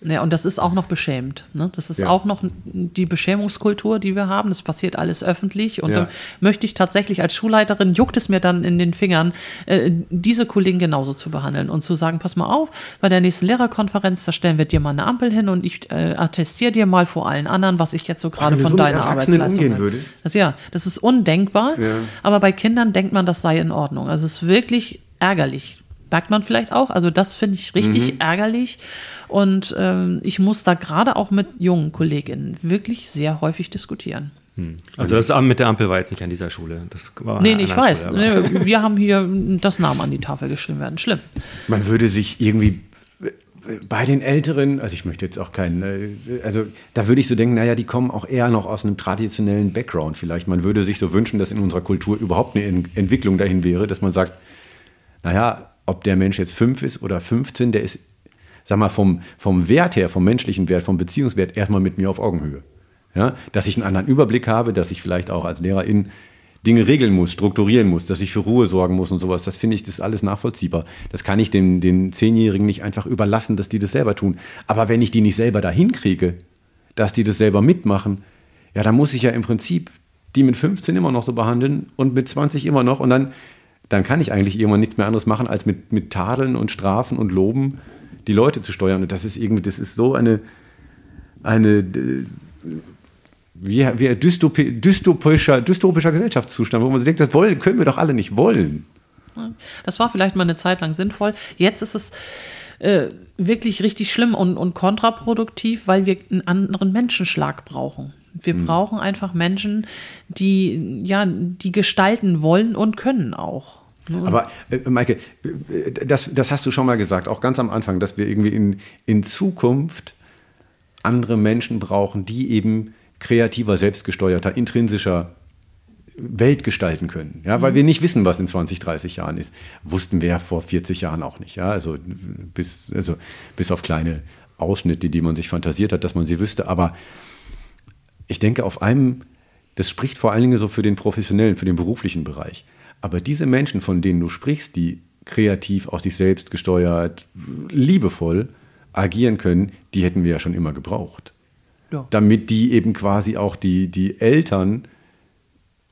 Ja, und das ist auch noch beschämt. Ne? Das ist Ja. auch noch die Beschämungskultur, die wir haben. Das passiert alles öffentlich. Und Ja. da möchte ich tatsächlich als Schulleiterin, juckt es mir dann in den Fingern, äh, diese Kollegen genauso zu behandeln und zu sagen, pass mal auf, bei der nächsten Lehrerkonferenz, da stellen wir dir mal eine Ampel hin und ich äh, attestiere dir mal vor allen anderen, was ich jetzt so gerade von so deiner Arbeitsleistung umgehen würdest. Das, ja, das ist undenkbar. Aber bei Kindern denkt man, das sei in Ordnung. Also es ist wirklich ärgerlich. Merkt man vielleicht auch. Also das finde ich richtig Mhm. ärgerlich. Und ähm, ich muss da gerade auch mit jungen Kolleginnen wirklich sehr häufig diskutieren. Also das Amt mit der Ampel war jetzt nicht an dieser Schule. Das war Nee, ich weiß. Schule, Nee, wir haben hier das Namen an die Tafel geschrieben werden. Schlimm. Man würde sich irgendwie bei den Älteren, also ich möchte jetzt auch keinen, äh, also da würde ich so denken, naja, die kommen auch eher noch aus einem traditionellen Background vielleicht. Man würde sich so wünschen, dass in unserer Kultur überhaupt eine En- Entwicklung dahin wäre, dass man sagt, naja, ob der Mensch jetzt fünf ist oder 15, der ist, sag mal, vom, vom Wert her, vom menschlichen Wert, vom Beziehungswert erstmal mit mir auf Augenhöhe. Ja? Dass ich einen anderen Überblick habe, dass ich vielleicht auch als Lehrerin Dinge regeln muss, strukturieren muss, dass ich für Ruhe sorgen muss und sowas. Das finde ich, das ist alles nachvollziehbar. Das kann ich den, den Zehnjährigen nicht einfach überlassen, dass die das selber tun. Aber wenn ich die nicht selber dahin kriege, dass die das selber mitmachen, ja, dann muss ich ja im Prinzip die mit 15 immer noch so behandeln und mit 20 immer noch und dann, dann kann ich eigentlich irgendwann nichts mehr anderes machen, als mit, mit Tadeln und Strafen und Loben die Leute zu steuern. Und das ist irgendwie, das ist so eine, eine äh, wie, wie ein dystopi, dystopischer, dystopischer Gesellschaftszustand, wo man sich denkt, das wollen, können wir doch alle nicht wollen. Das war vielleicht mal eine Zeit lang sinnvoll. Jetzt ist es äh, wirklich richtig schlimm und, und kontraproduktiv, weil wir einen anderen Menschenschlag brauchen. Wir Hm. brauchen einfach Menschen, die ja, die gestalten wollen und können auch. Aber äh, Maike, äh, das, das hast du schon mal gesagt, auch ganz am Anfang, dass wir irgendwie in, in Zukunft andere Menschen brauchen, die eben kreativer, selbstgesteuerter, intrinsischer Welt gestalten können. Ja, weil wir nicht wissen, was in 20, 30 Jahren ist. Wussten wir ja vor 40 Jahren auch nicht. Ja, also bis, also bis auf kleine Ausschnitte, die man sich fantasiert hat, dass man sie wüsste. Aber ich denke, auf einem, das spricht vor allen Dingen so für den professionellen, für den beruflichen Bereich. Aber diese Menschen, von denen du sprichst, die kreativ, aus sich selbst gesteuert, liebevoll agieren können, die hätten wir ja schon immer gebraucht. Ja. Damit die eben quasi auch die, die Eltern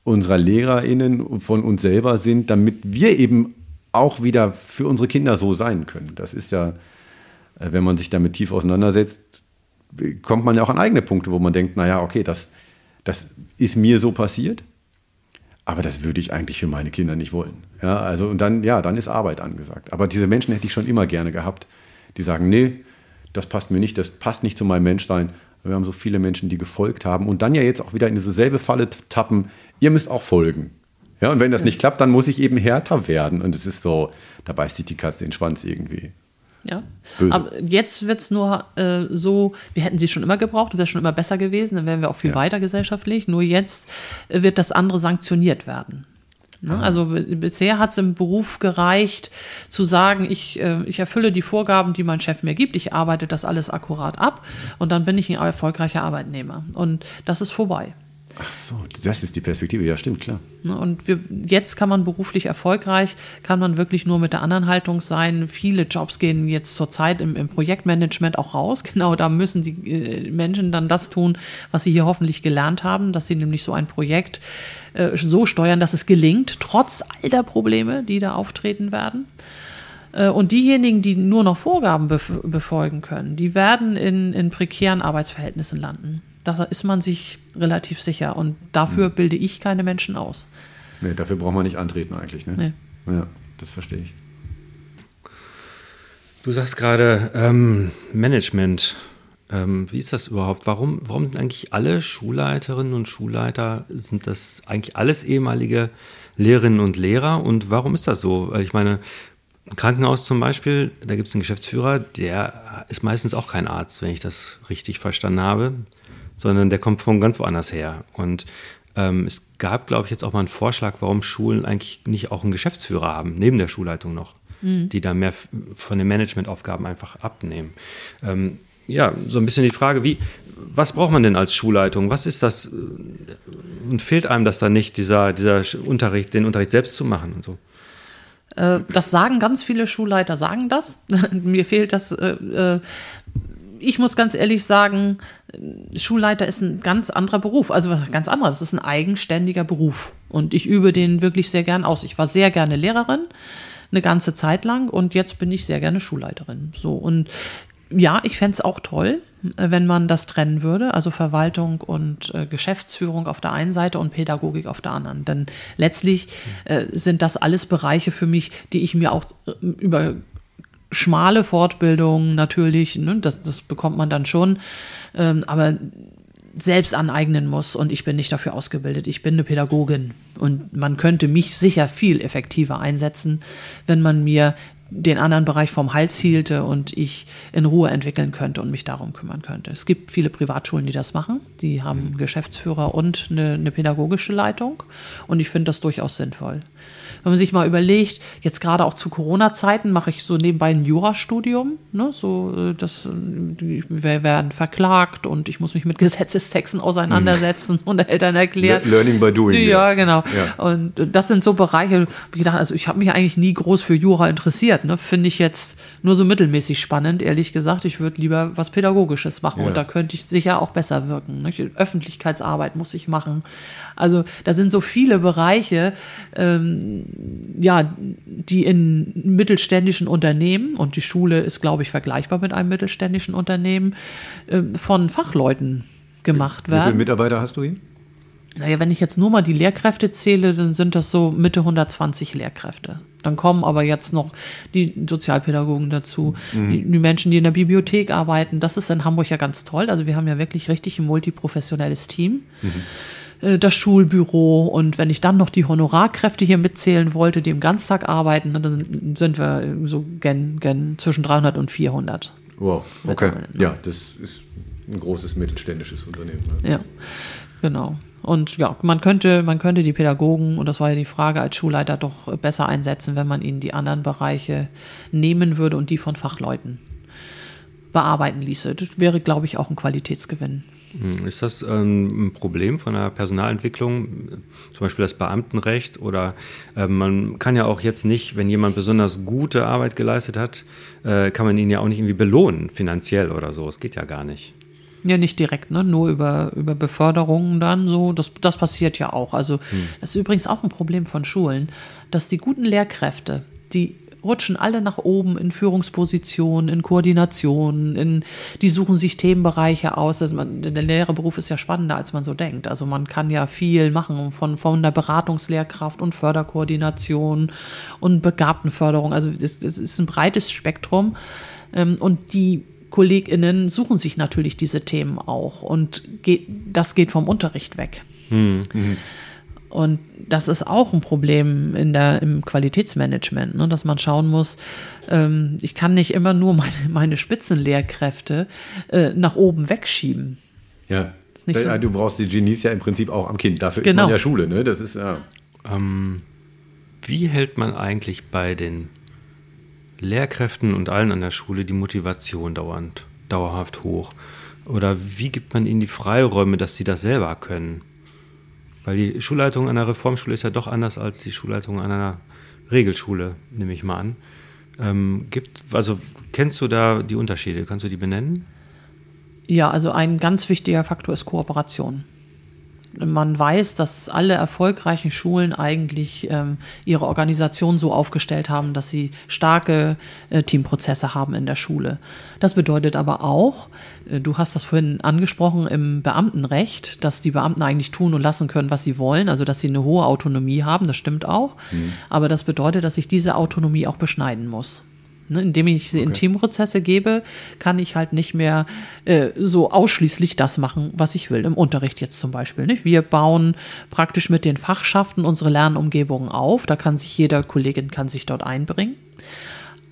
unserer LehrerInnen von uns selber sind, damit wir eben auch wieder für unsere Kinder so sein können. Das ist ja, äh, wenn man sich damit tief auseinandersetzt, kommt man ja auch an eigene Punkte, wo man denkt, naja, okay, das, das ist mir so passiert, aber das würde ich eigentlich für meine Kinder nicht wollen. Ja, also und dann, ja, dann ist Arbeit angesagt. Aber diese Menschen hätte ich schon immer gerne gehabt, die sagen, nee, das passt mir nicht, das passt nicht zu meinem Menschsein. Wir haben so viele Menschen, die gefolgt haben und dann ja jetzt auch wieder in dieselbe Falle tappen, ihr müsst auch folgen. Ja, und wenn das nicht klappt, dann muss ich eben härter werden. Und es ist so, da beißt sich die Katze den Schwanz irgendwie. Ja. Böse. Aber jetzt wird es nur äh, so, wir hätten sie schon immer gebraucht, wäre schon immer besser gewesen, dann wären wir auch viel Ja. weiter gesellschaftlich. Nur jetzt äh, wird das andere sanktioniert werden. Ne? Also b- bisher hat es im Beruf gereicht, zu sagen, ich, äh, ich erfülle die Vorgaben, die mein Chef mir gibt, ich arbeite das alles akkurat ab und dann bin ich ein erfolgreicher Arbeitnehmer. Und das ist vorbei. Ach so, das ist die Perspektive, ja stimmt, klar. Ne, und wir, jetzt kann man beruflich erfolgreich, kann man wirklich nur mit der anderen Haltung sein. Viele Jobs gehen jetzt zurzeit im, im Projektmanagement auch raus. Genau, da müssen die äh, Menschen dann das tun, was sie hier hoffentlich gelernt haben, dass sie nämlich so ein Projekt äh, so steuern, dass es gelingt, trotz all der Probleme, die da auftreten werden. Äh, und diejenigen, die nur noch Vorgaben befolgen können, die werden in, in prekären Arbeitsverhältnissen landen. Da ist man sich relativ sicher. Und dafür mhm. bilde ich keine Menschen aus. Nee, dafür braucht man nicht antreten eigentlich. Ne? Nee. Ja, das verstehe ich. Du sagst gerade ähm, Management. Ähm, wie ist das überhaupt? Warum, warum sind eigentlich alle Schulleiterinnen und Schulleiter, sind das eigentlich alles ehemalige Lehrerinnen und Lehrer? Und warum ist das so? Weil ich meine, ein Krankenhaus zum Beispiel, da gibt es einen Geschäftsführer, der ist meistens auch kein Arzt, wenn ich das richtig verstanden habe sondern der kommt von ganz woanders her. Und ähm, es gab, glaube ich, jetzt auch mal einen Vorschlag, warum Schulen eigentlich nicht auch einen Geschäftsführer haben, neben der Schulleitung noch, mhm. die da mehr von den Managementaufgaben einfach abnehmen. Ähm, ja, so ein bisschen die Frage, wie, was braucht man denn als Schulleitung? Was ist das? Und fehlt einem das dann nicht, dieser, dieser Unterricht, den Unterricht selbst zu machen und so? Äh, das sagen ganz viele Schulleiter, sagen das. Mir fehlt das. Äh, äh, ich muss ganz ehrlich sagen, Schulleiter ist ein ganz anderer Beruf. Also ganz anderer. Das ist ein eigenständiger Beruf. Und ich übe den wirklich sehr gern aus. Ich war sehr gerne Lehrerin eine ganze Zeit lang und jetzt bin ich sehr gerne Schulleiterin. So und ja, ich fände es auch toll, wenn man das trennen würde, also Verwaltung und äh, Geschäftsführung auf der einen Seite und Pädagogik auf der anderen. Denn letztlich äh, sind das alles Bereiche für mich, die ich mir auch äh, über schmale Fortbildung natürlich, ne, das, das bekommt man dann schon, ähm, aber selbst aneignen muss und ich bin nicht dafür ausgebildet. Ich bin eine Pädagogin und man könnte mich sicher viel effektiver einsetzen, wenn man mir den anderen Bereich vom Hals hielte und ich in Ruhe entwickeln könnte und mich darum kümmern könnte. Es gibt viele Privatschulen, die das machen. Die haben Geschäftsführer und eine, eine pädagogische Leitung und ich finde das durchaus sinnvoll wenn man sich mal überlegt, jetzt gerade auch zu Corona-Zeiten mache ich so nebenbei ein Jurastudium, ne, so äh, das, wir werden verklagt und ich muss mich mit Gesetzestexten auseinandersetzen mhm. und Eltern erklären. Learning by doing. Ja, ja. genau. Ja. Und das sind so Bereiche, ich gedacht, also ich habe mich eigentlich nie groß für Jura interessiert, ne, finde ich jetzt nur so mittelmäßig spannend, ehrlich gesagt. Ich würde lieber was Pädagogisches machen ja. und da könnte ich sicher auch besser wirken. Ne? Öffentlichkeitsarbeit muss ich machen. Also da sind so viele Bereiche, ähm, ja, die in mittelständischen Unternehmen, und die Schule ist, glaube ich, vergleichbar mit einem mittelständischen Unternehmen, äh, von Fachleuten gemacht werden. Wie viele Mitarbeiter hast du hier? Naja, wenn ich jetzt nur mal die Lehrkräfte zähle, dann sind das so Mitte 120 Lehrkräfte. Dann kommen aber jetzt noch die Sozialpädagogen dazu, mhm. die, die, Menschen, die in der Bibliothek arbeiten. Das ist in Hamburg ja ganz toll. Also wir haben ja wirklich richtig ein multiprofessionelles Team. Mhm. Äh, das Schulbüro und wenn ich dann noch die Honorarkräfte hier mitzählen wollte, die im Ganztag arbeiten, dann sind wir so gen, gen zwischen 300 und 400. Wow, okay. Ja, das ist ein großes mittelständisches Unternehmen. Ne? Ja, genau. Und ja, man könnte, man könnte die Pädagogen, und das war ja die Frage, als Schulleiter doch besser einsetzen, wenn man ihnen die anderen Bereiche nehmen würde und die von Fachleuten bearbeiten ließe. Das wäre, glaube ich, auch ein Qualitätsgewinn. Hm, ist das ähm, ein Problem von der Personalentwicklung, zum Beispiel das Beamtenrecht? Oder äh, man kann ja auch jetzt nicht, wenn jemand besonders gute Arbeit geleistet hat, äh, kann man ihn ja auch nicht irgendwie belohnen, finanziell oder so. Es geht ja gar nicht. Ja, nicht direkt, ne? nur über, über Beförderungen dann so. Das, das passiert ja auch. Also, hm. das ist übrigens auch ein Problem von Schulen, dass die guten Lehrkräfte, die rutschen alle nach oben in Führungspositionen, in Koordinationen, in, die suchen sich Themenbereiche aus. Also man, der Lehrerberuf ist ja spannender, als man so denkt. Also man kann ja viel machen von, von der Beratungslehrkraft und Förderkoordination und Begabtenförderung. Also es ist ein breites Spektrum. Ähm, und die KollegInnen suchen sich natürlich diese Themen auch. Und geht, das geht vom Unterricht weg. Mhm. Und das ist auch ein Problem in der, im Qualitätsmanagement, ne, dass man schauen muss, ähm, ich kann nicht immer nur meine, meine Spitzenlehrkräfte äh, nach oben wegschieben. Ja. So. Du brauchst die Genies ja im Prinzip auch am Kind. Dafür genau. ist man ja Schule, ne? Das ist ja. Ähm, wie hält man eigentlich bei den Lehrkräften und allen an der Schule die Motivation dauernd, dauerhaft hoch? Oder wie gibt man ihnen die Freiräume, dass sie das selber können? Weil die Schulleitung einer Reformschule ist ja doch anders als die Schulleitung einer Regelschule, nehme ich mal an. Ähm, gibt, also kennst du da die Unterschiede? Kannst du die benennen? Ja, also ein ganz wichtiger Faktor ist Kooperation man weiß, dass alle erfolgreichen Schulen eigentlich ähm, ihre Organisation so aufgestellt haben, dass sie starke äh, Teamprozesse haben in der Schule. Das bedeutet aber auch, äh, du hast das vorhin angesprochen im Beamtenrecht, dass die Beamten eigentlich tun und lassen können, was sie wollen, also dass sie eine hohe Autonomie haben, das stimmt auch. Mhm. Aber das bedeutet, dass ich diese Autonomie auch beschneiden muss. Ne, indem ich sie okay. in Teamprozesse gebe, kann ich halt nicht mehr äh, so ausschließlich das machen, was ich will. Im Unterricht jetzt zum Beispiel. Nicht? Wir bauen praktisch mit den Fachschaften unsere Lernumgebungen auf. Da kann sich jeder Kollegin kann sich dort einbringen.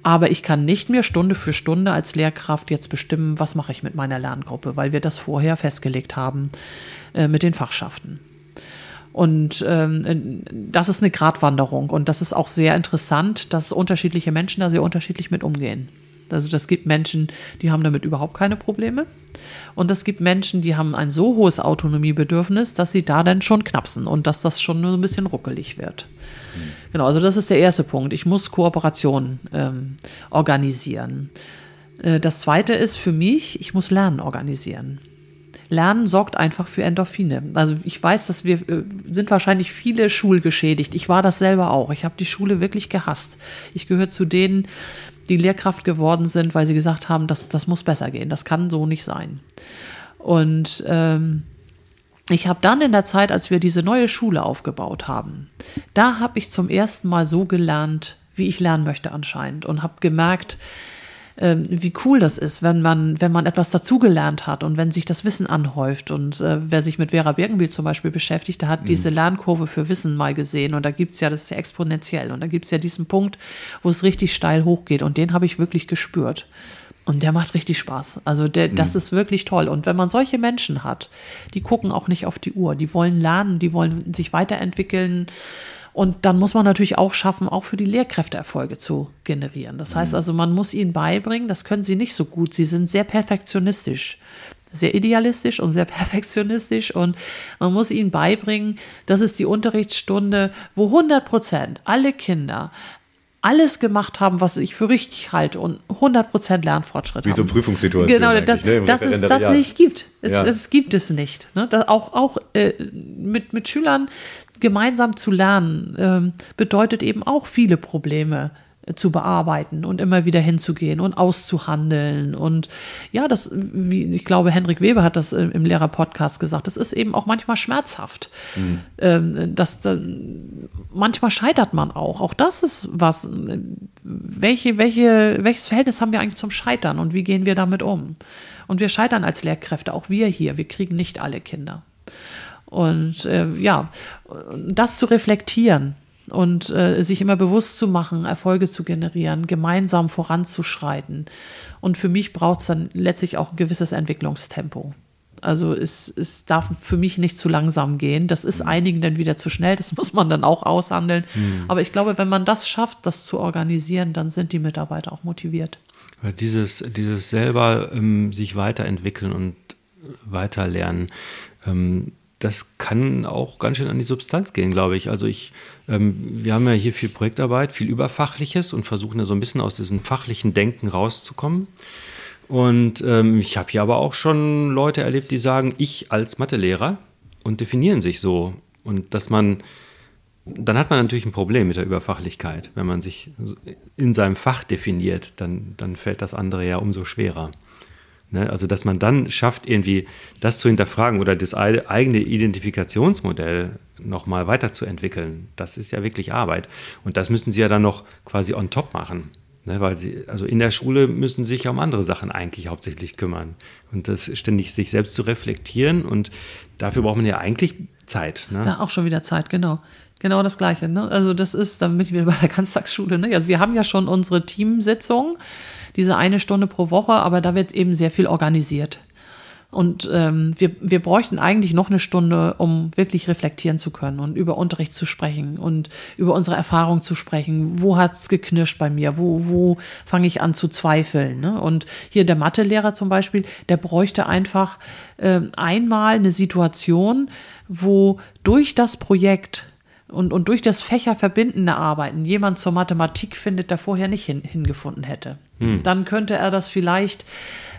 Aber ich kann nicht mehr Stunde für Stunde als Lehrkraft jetzt bestimmen, was mache ich mit meiner Lerngruppe, weil wir das vorher festgelegt haben äh, mit den Fachschaften. Und ähm, das ist eine Gratwanderung und das ist auch sehr interessant, dass unterschiedliche Menschen da sehr unterschiedlich mit umgehen. Also das gibt Menschen, die haben damit überhaupt keine Probleme. Und es gibt Menschen, die haben ein so hohes Autonomiebedürfnis, dass sie da dann schon knapsen und dass das schon nur ein bisschen ruckelig wird. Genau, also das ist der erste Punkt. Ich muss Kooperation ähm, organisieren. Äh, das zweite ist für mich, ich muss Lernen organisieren. Lernen sorgt einfach für Endorphine. Also ich weiß, dass wir äh, sind wahrscheinlich viele schulgeschädigt. Ich war das selber auch. Ich habe die Schule wirklich gehasst. Ich gehöre zu denen, die Lehrkraft geworden sind, weil sie gesagt haben, das, das muss besser gehen. Das kann so nicht sein. Und ähm, ich habe dann in der Zeit, als wir diese neue Schule aufgebaut haben, da habe ich zum ersten Mal so gelernt, wie ich lernen möchte anscheinend und habe gemerkt, ähm, wie cool das ist, wenn man, wenn man etwas dazugelernt hat und wenn sich das Wissen anhäuft. Und äh, wer sich mit Vera Birkenbiel zum Beispiel beschäftigt, der hat mhm. diese Lernkurve für Wissen mal gesehen. Und da gibt es ja, das ist ja exponentiell. Und da gibt es ja diesen Punkt, wo es richtig steil hochgeht. Und den habe ich wirklich gespürt. Und der macht richtig Spaß. Also der, mhm. das ist wirklich toll. Und wenn man solche Menschen hat, die gucken auch nicht auf die Uhr, die wollen lernen, die wollen sich weiterentwickeln. Und dann muss man natürlich auch schaffen, auch für die Lehrkräfte Erfolge zu generieren. Das heißt mhm. also, man muss ihnen beibringen, das können sie nicht so gut. Sie sind sehr perfektionistisch sehr idealistisch und sehr perfektionistisch und man muss ihnen beibringen, das ist die Unterrichtsstunde, wo 100 Prozent alle Kinder alles gemacht haben, was ich für richtig halte und 100 Prozent Lernfortschritt Wie haben. so Prüfungssituation. Genau, das, ne? das ist das nicht gibt. Es, ja. Das gibt es nicht. Ne? Das auch auch äh, mit, mit Schülern gemeinsam zu lernen ähm, bedeutet eben auch viele Probleme zu bearbeiten und immer wieder hinzugehen und auszuhandeln. Und ja, das, wie ich glaube, Henrik Weber hat das im Lehrerpodcast gesagt, das ist eben auch manchmal schmerzhaft. Mhm. Ähm, das, manchmal scheitert man auch. Auch das ist was. Welche, welche, welches Verhältnis haben wir eigentlich zum Scheitern und wie gehen wir damit um? Und wir scheitern als Lehrkräfte, auch wir hier. Wir kriegen nicht alle Kinder. Und äh, ja, das zu reflektieren und äh, sich immer bewusst zu machen, Erfolge zu generieren, gemeinsam voranzuschreiten. Und für mich braucht es dann letztlich auch ein gewisses Entwicklungstempo. Also es, es darf für mich nicht zu langsam gehen. Das ist mhm. einigen dann wieder zu schnell, das muss man dann auch aushandeln. Mhm. Aber ich glaube, wenn man das schafft, das zu organisieren, dann sind die Mitarbeiter auch motiviert. Dieses, dieses selber ähm, sich weiterentwickeln und weiterlernen, ähm, das kann auch ganz schön an die Substanz gehen, glaube ich. Also ich, ähm, wir haben ja hier viel Projektarbeit, viel Überfachliches und versuchen ja so ein bisschen aus diesem fachlichen Denken rauszukommen. Und ähm, ich habe hier aber auch schon Leute erlebt, die sagen, ich als Mathelehrer und definieren sich so. Und dass man, dann hat man natürlich ein Problem mit der Überfachlichkeit. Wenn man sich in seinem Fach definiert, dann, dann fällt das andere ja umso schwerer. Ne? Also, dass man dann schafft, irgendwie das zu hinterfragen oder das eigene Identifikationsmodell nochmal weiterzuentwickeln, das ist ja wirklich Arbeit. Und das müssen sie ja dann noch quasi on top machen. Ne? Weil sie, also in der Schule müssen sie sich ja um andere Sachen eigentlich hauptsächlich kümmern. Und das ständig sich selbst zu reflektieren und dafür braucht man ja eigentlich Zeit. Ne? Ja, auch schon wieder Zeit, genau. Genau das Gleiche. Ne? Also das ist, ich wieder bei der Ganztagsschule. Ne? Also wir haben ja schon unsere Teamsitzung diese eine Stunde pro Woche, aber da wird eben sehr viel organisiert. Und ähm, wir, wir bräuchten eigentlich noch eine Stunde, um wirklich reflektieren zu können und über Unterricht zu sprechen und über unsere Erfahrung zu sprechen. Wo hat's geknirscht bei mir? Wo, wo fange ich an zu zweifeln? Ne? Und hier der Mathelehrer zum Beispiel, der bräuchte einfach äh, einmal eine Situation, wo durch das Projekt und, und durch das fächerverbindende Arbeiten jemand zur Mathematik findet, der vorher nicht hin, hingefunden hätte. Hm. Dann könnte er das vielleicht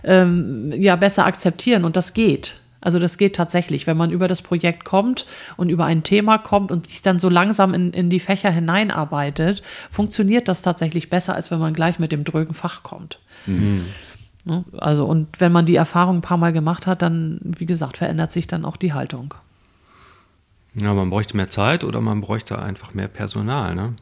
ähm, ja besser akzeptieren und das geht. Also das geht tatsächlich, wenn man über das Projekt kommt und über ein Thema kommt und sich dann so langsam in, in die Fächer hineinarbeitet, funktioniert das tatsächlich besser, als wenn man gleich mit dem drögen Fach kommt. Mhm. Ne? Also und wenn man die Erfahrung ein paar Mal gemacht hat, dann, wie gesagt, verändert sich dann auch die Haltung. Ja, man bräuchte mehr Zeit oder man bräuchte einfach mehr Personal. Ne?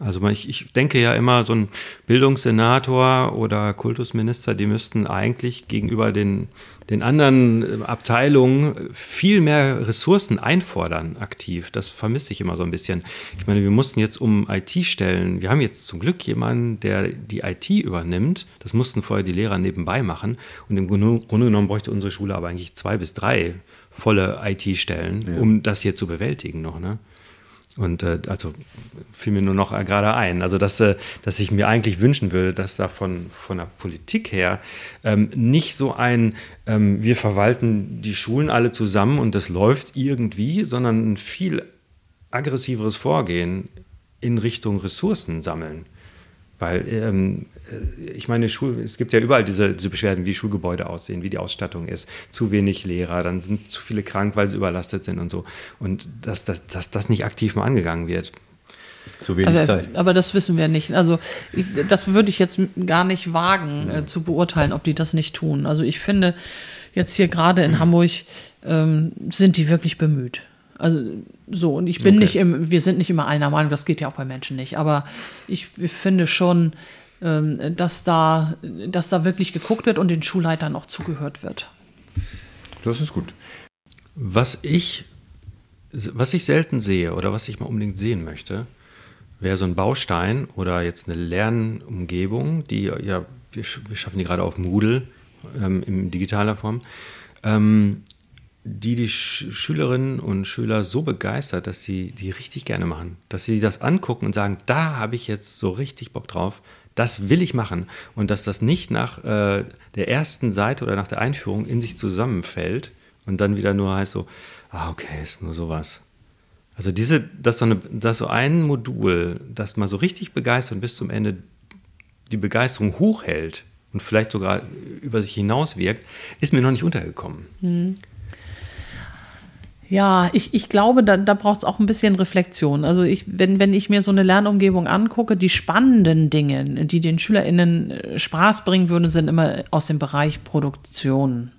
Also ich, ich denke ja immer, so ein Bildungssenator oder Kultusminister, die müssten eigentlich gegenüber den, den anderen Abteilungen viel mehr Ressourcen einfordern, aktiv. Das vermisse ich immer so ein bisschen. Ich meine, wir mussten jetzt um IT stellen. Wir haben jetzt zum Glück jemanden, der die IT übernimmt. Das mussten vorher die Lehrer nebenbei machen. Und im Grunde genommen bräuchte unsere Schule aber eigentlich zwei bis drei volle IT-Stellen, ja. um das hier zu bewältigen noch. Ne? Und äh, also fiel mir nur noch gerade ein, also dass, äh, dass ich mir eigentlich wünschen würde, dass da von, von der Politik her ähm, nicht so ein, ähm, wir verwalten die Schulen alle zusammen und das läuft irgendwie, sondern ein viel aggressiveres Vorgehen in Richtung Ressourcen sammeln. Weil ähm, äh, ich meine, Schul es gibt ja überall diese, diese, Beschwerden, wie Schulgebäude aussehen, wie die Ausstattung ist. Zu wenig Lehrer, dann sind zu viele krank, weil sie überlastet sind und so. Und dass, dass, dass das nicht aktiv mal angegangen wird. Zu wenig aber, Zeit. Aber das wissen wir nicht. Also ich, das würde ich jetzt gar nicht wagen äh, zu beurteilen, ob die das nicht tun. Also ich finde, jetzt hier gerade in Hamburg ähm, sind die wirklich bemüht. Also so, und ich bin okay. nicht im, wir sind nicht immer einer Meinung, das geht ja auch bei Menschen nicht, aber ich finde schon, ähm, dass da, dass da wirklich geguckt wird und den Schulleitern auch zugehört wird. Das ist gut. Was ich, was ich selten sehe oder was ich mal unbedingt sehen möchte, wäre so ein Baustein oder jetzt eine Lernumgebung, die ja, wir, wir schaffen die gerade auf Moodle ähm, in digitaler Form. Ähm, die die Sch Schülerinnen und Schüler so begeistert, dass sie die richtig gerne machen. Dass sie das angucken und sagen, da habe ich jetzt so richtig Bock drauf, das will ich machen. Und dass das nicht nach äh, der ersten Seite oder nach der Einführung in sich zusammenfällt und dann wieder nur heißt so, ah, okay, ist nur sowas. Also diese, dass so, eine, dass so ein Modul, das mal so richtig begeistert und bis zum Ende die Begeisterung hochhält und vielleicht sogar über sich hinaus wirkt, ist mir noch nicht untergekommen. Mhm. Ja, ich, ich glaube, da, da braucht es auch ein bisschen Reflexion. Also ich, wenn, wenn ich mir so eine Lernumgebung angucke, die spannenden Dinge, die den SchülerInnen äh, Spaß bringen würden, sind immer aus dem Bereich Produktion.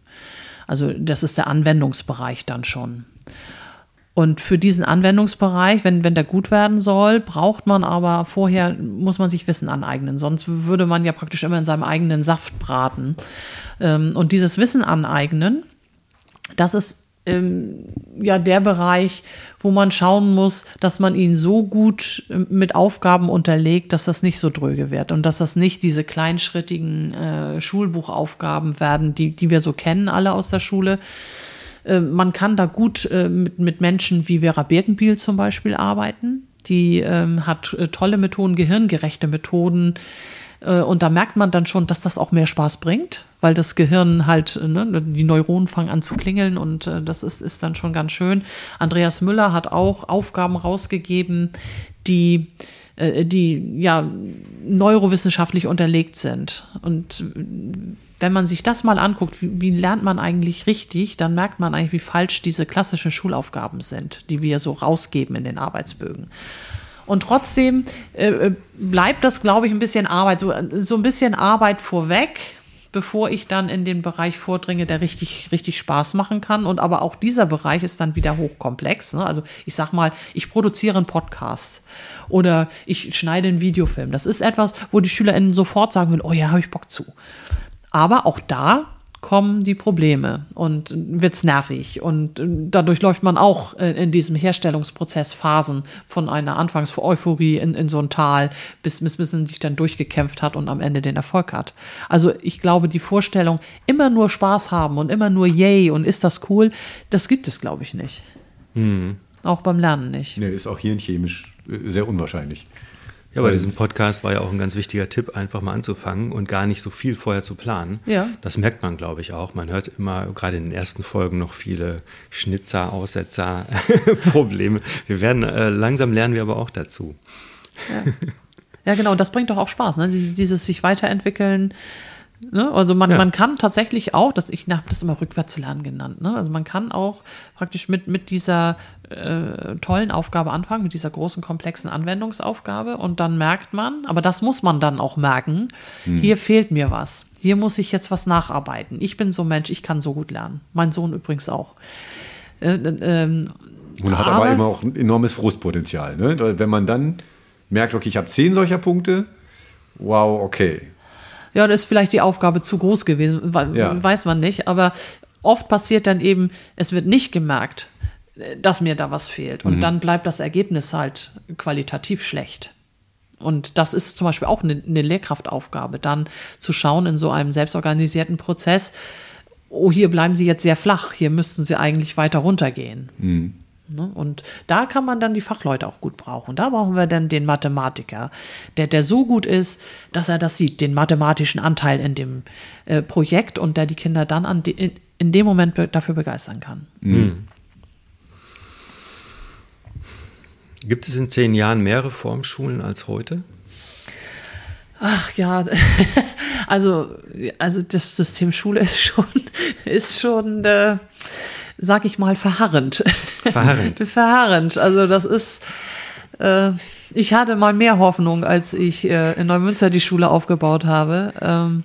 Also das ist der Anwendungsbereich dann schon. Und für diesen Anwendungsbereich, wenn, wenn der gut werden soll, braucht man aber vorher, muss man sich Wissen aneignen. Sonst würde man ja praktisch immer in seinem eigenen Saft braten. Ähm, und dieses Wissen aneignen, das ist ähm, ja der Bereich, wo man schauen muss, dass man ihn so gut ähm, mit Aufgaben unterlegt, dass das nicht so dröge wird und dass das nicht diese kleinschrittigen äh, Schulbuchaufgaben werden, die, die wir so kennen, alle aus der Schule. Äh, man kann da gut äh, mit, mit Menschen wie Vera Birkenbiel zum Beispiel arbeiten. Die ähm, hat äh, tolle Methoden, gehirngerechte Methoden, und da merkt man dann schon, dass das auch mehr Spaß bringt, weil das Gehirn halt, ne, die Neuronen fangen an zu klingeln und äh, das ist, ist dann schon ganz schön. Andreas Müller hat auch Aufgaben rausgegeben, die, äh, die ja neurowissenschaftlich unterlegt sind. Und wenn man sich das mal anguckt, wie, wie lernt man eigentlich richtig, dann merkt man eigentlich, wie falsch diese klassischen Schulaufgaben sind, die wir so rausgeben in den Arbeitsbögen. Und trotzdem äh, äh, bleibt das, glaube ich, ein bisschen Arbeit, so, so ein bisschen Arbeit vorweg, bevor ich dann in den Bereich vordringe, der richtig, richtig Spaß machen kann. Und aber auch dieser Bereich ist dann wieder hochkomplex. Ne? Also ich sag mal, ich produziere einen Podcast oder ich schneide einen Videofilm. Das ist etwas, wo die SchülerInnen sofort sagen würden, oh ja, habe ich Bock zu. Aber auch da kommen die Probleme und wird's nervig und dadurch läuft man auch in diesem Herstellungsprozess Phasen von einer Anfangs Euphorie in, in so ein Tal, bis, bis, bis man sich dann durchgekämpft hat und am Ende den Erfolg hat. Also ich glaube, die Vorstellung, immer nur Spaß haben und immer nur yay und ist das cool, das gibt es, glaube ich, nicht. Mhm. Auch beim Lernen nicht. Nee, ist auch hirnchemisch äh, sehr unwahrscheinlich. Ja, bei diesem Podcast war ja auch ein ganz wichtiger Tipp, einfach mal anzufangen und gar nicht so viel vorher zu planen. Ja. Das merkt man, glaube ich, auch. Man hört immer, gerade in den ersten Folgen, noch viele Schnitzer, Aussetzer, Probleme. Wir werden, äh, langsam lernen wir aber auch dazu. Ja. ja, genau, und das bringt doch auch Spaß, ne? Dieses sich weiterentwickeln, Ne? Also man, ja. man kann tatsächlich auch, das, ich habe das immer Rückwärtslernen genannt, ne? also man kann auch praktisch mit, mit dieser äh, tollen Aufgabe anfangen, mit dieser großen, komplexen Anwendungsaufgabe und dann merkt man, aber das muss man dann auch merken, hm. hier fehlt mir was, hier muss ich jetzt was nacharbeiten. Ich bin so ein Mensch, ich kann so gut lernen. Mein Sohn übrigens auch. Äh, äh, ähm, und hat aber, aber immer auch ein enormes Frustpotenzial. Ne? Wenn man dann merkt, okay, ich habe zehn solcher Punkte, wow, okay, ja, da ist vielleicht die Aufgabe zu groß gewesen, ja. weiß man nicht. Aber oft passiert dann eben, es wird nicht gemerkt, dass mir da was fehlt. Und mhm. dann bleibt das Ergebnis halt qualitativ schlecht. Und das ist zum Beispiel auch eine, eine Lehrkraftaufgabe, dann zu schauen in so einem selbstorganisierten Prozess, oh, hier bleiben Sie jetzt sehr flach, hier müssten Sie eigentlich weiter runtergehen. Mhm. Ne? Und da kann man dann die Fachleute auch gut brauchen. Da brauchen wir dann den Mathematiker, der, der so gut ist, dass er das sieht, den mathematischen Anteil in dem äh, Projekt und der die Kinder dann an de, in, in dem Moment be dafür begeistern kann. Mhm. Gibt es in zehn Jahren mehr Reformschulen als heute? Ach ja, also, also das System Schule ist schon, ist schon äh, sag ich mal, verharrend. Verharrend. verharrend. Also das ist, äh, ich hatte mal mehr Hoffnung, als ich äh, in Neumünster die Schule aufgebaut habe. Ähm,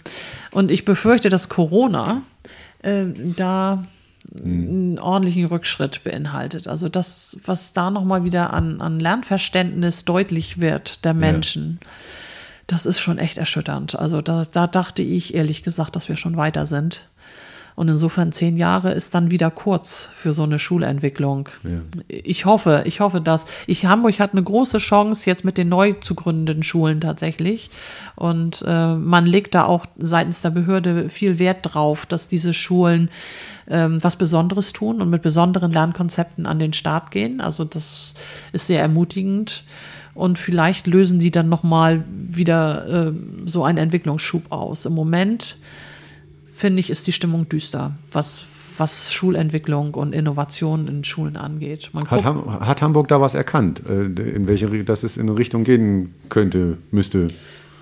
und ich befürchte, dass Corona äh, da einen ordentlichen Rückschritt beinhaltet. Also das, was da nochmal wieder an, an Lernverständnis deutlich wird der Menschen. Ja. Das ist schon echt erschütternd. Also da, da dachte ich ehrlich gesagt, dass wir schon weiter sind. Und insofern zehn Jahre ist dann wieder kurz für so eine Schulentwicklung. Ja. Ich hoffe, ich hoffe, dass ich Hamburg hat eine große Chance jetzt mit den neu zu gründenden Schulen tatsächlich. Und äh, man legt da auch seitens der Behörde viel Wert drauf, dass diese Schulen ähm, was Besonderes tun und mit besonderen Lernkonzepten an den Start gehen. Also das ist sehr ermutigend und vielleicht lösen die dann noch mal wieder äh, so einen Entwicklungsschub aus. Im Moment finde ich, ist die Stimmung düster, was, was Schulentwicklung und Innovation in Schulen angeht. Hat, Ham hat, Hamburg da was erkannt, äh, in welche, dass es in eine Richtung gehen könnte, müsste?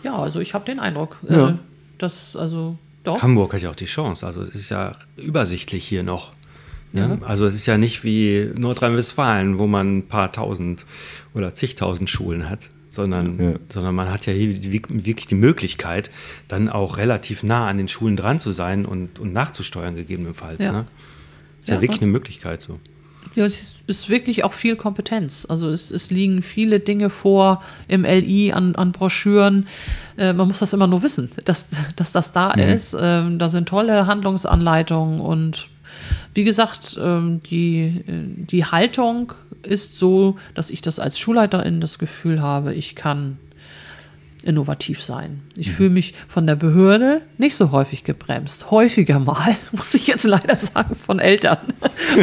Ja, also ich habe den Eindruck, äh, ja. dass also doch. Hamburg hat ja auch die Chance. Also es ist ja übersichtlich hier noch. Ne? Ja. Also es ist ja nicht wie Nordrhein-Westfalen, wo man ein paar tausend oder zigtausend Schulen hat sondern, ja. sondern man hat ja hier wirklich die Möglichkeit, dann auch relativ nah an den Schulen dran zu sein und, und nachzusteuern, gegebenenfalls. Ja. Ne? Ist ja, ja wirklich eine Möglichkeit so. Ja, es ist wirklich auch viel Kompetenz. Also es, es liegen viele Dinge vor im LI an, an Broschüren. Äh, man muss das immer nur wissen, dass, dass das da mhm. ist. Ähm, da sind tolle Handlungsanleitungen und wie gesagt, ähm, die, äh, die Haltung ist so, dass ich das als Schulleiterin das Gefühl habe, ich kann innovativ sein. Ich mhm. fühle mich von der Behörde nicht so häufig gebremst. Häufiger mal, muss ich jetzt leider sagen, von Eltern.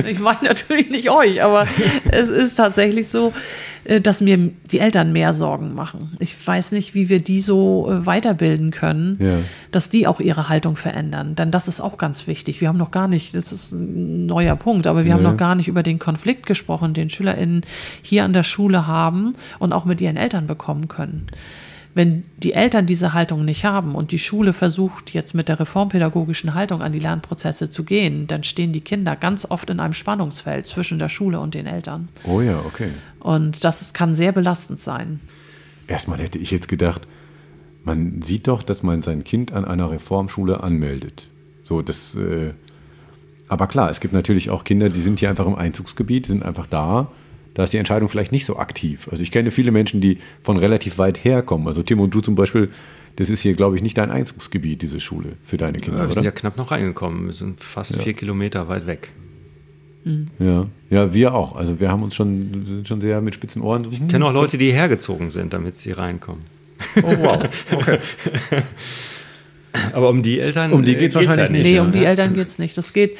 Ich meine natürlich nicht euch, aber es ist tatsächlich so, dass mir die Eltern mehr Sorgen machen. Ich weiß nicht, wie wir die so äh, weiterbilden können, ja. dass die auch ihre Haltung verändern. Denn das ist auch ganz wichtig. Wir haben noch gar nicht, das ist ein neuer Punkt, aber wir ja. haben noch gar nicht über den Konflikt gesprochen, den SchülerInnen hier an der Schule haben und auch mit ihren Eltern bekommen können. Wenn die Eltern diese Haltung nicht haben und die Schule versucht jetzt mit der reformpädagogischen Haltung an die Lernprozesse zu gehen, dann stehen die Kinder ganz oft in einem Spannungsfeld zwischen der Schule und den Eltern. Oh ja, okay. Und das kann sehr belastend sein. Erstmal hätte ich jetzt gedacht, man sieht doch, dass man sein Kind an einer Reformschule anmeldet. So, das. Äh, aber klar, es gibt natürlich auch Kinder, die sind hier einfach im Einzugsgebiet, die sind einfach da da ist die Entscheidung vielleicht nicht so aktiv. Also ich kenne viele Menschen, die von relativ weit herkommen. Also Tim und du zum Beispiel, das ist hier, glaube ich, nicht dein Einzugsgebiet, diese Schule für deine Kinder, Ja, wir oder? sind ja knapp noch reingekommen. Wir sind fast Ja. vier Kilometer weit weg. Ja. ja, wir auch. Also wir haben uns schon, wir sind schon sehr mit spitzen Ohren. Ich kenne auch Leute, die hergezogen sind, damit sie reinkommen. Oh, wow. Okay. Aber um die Eltern Um die äh, geht's wahrscheinlich halt nicht, Nee, ja, um die ne? Eltern geht es nicht. Das geht,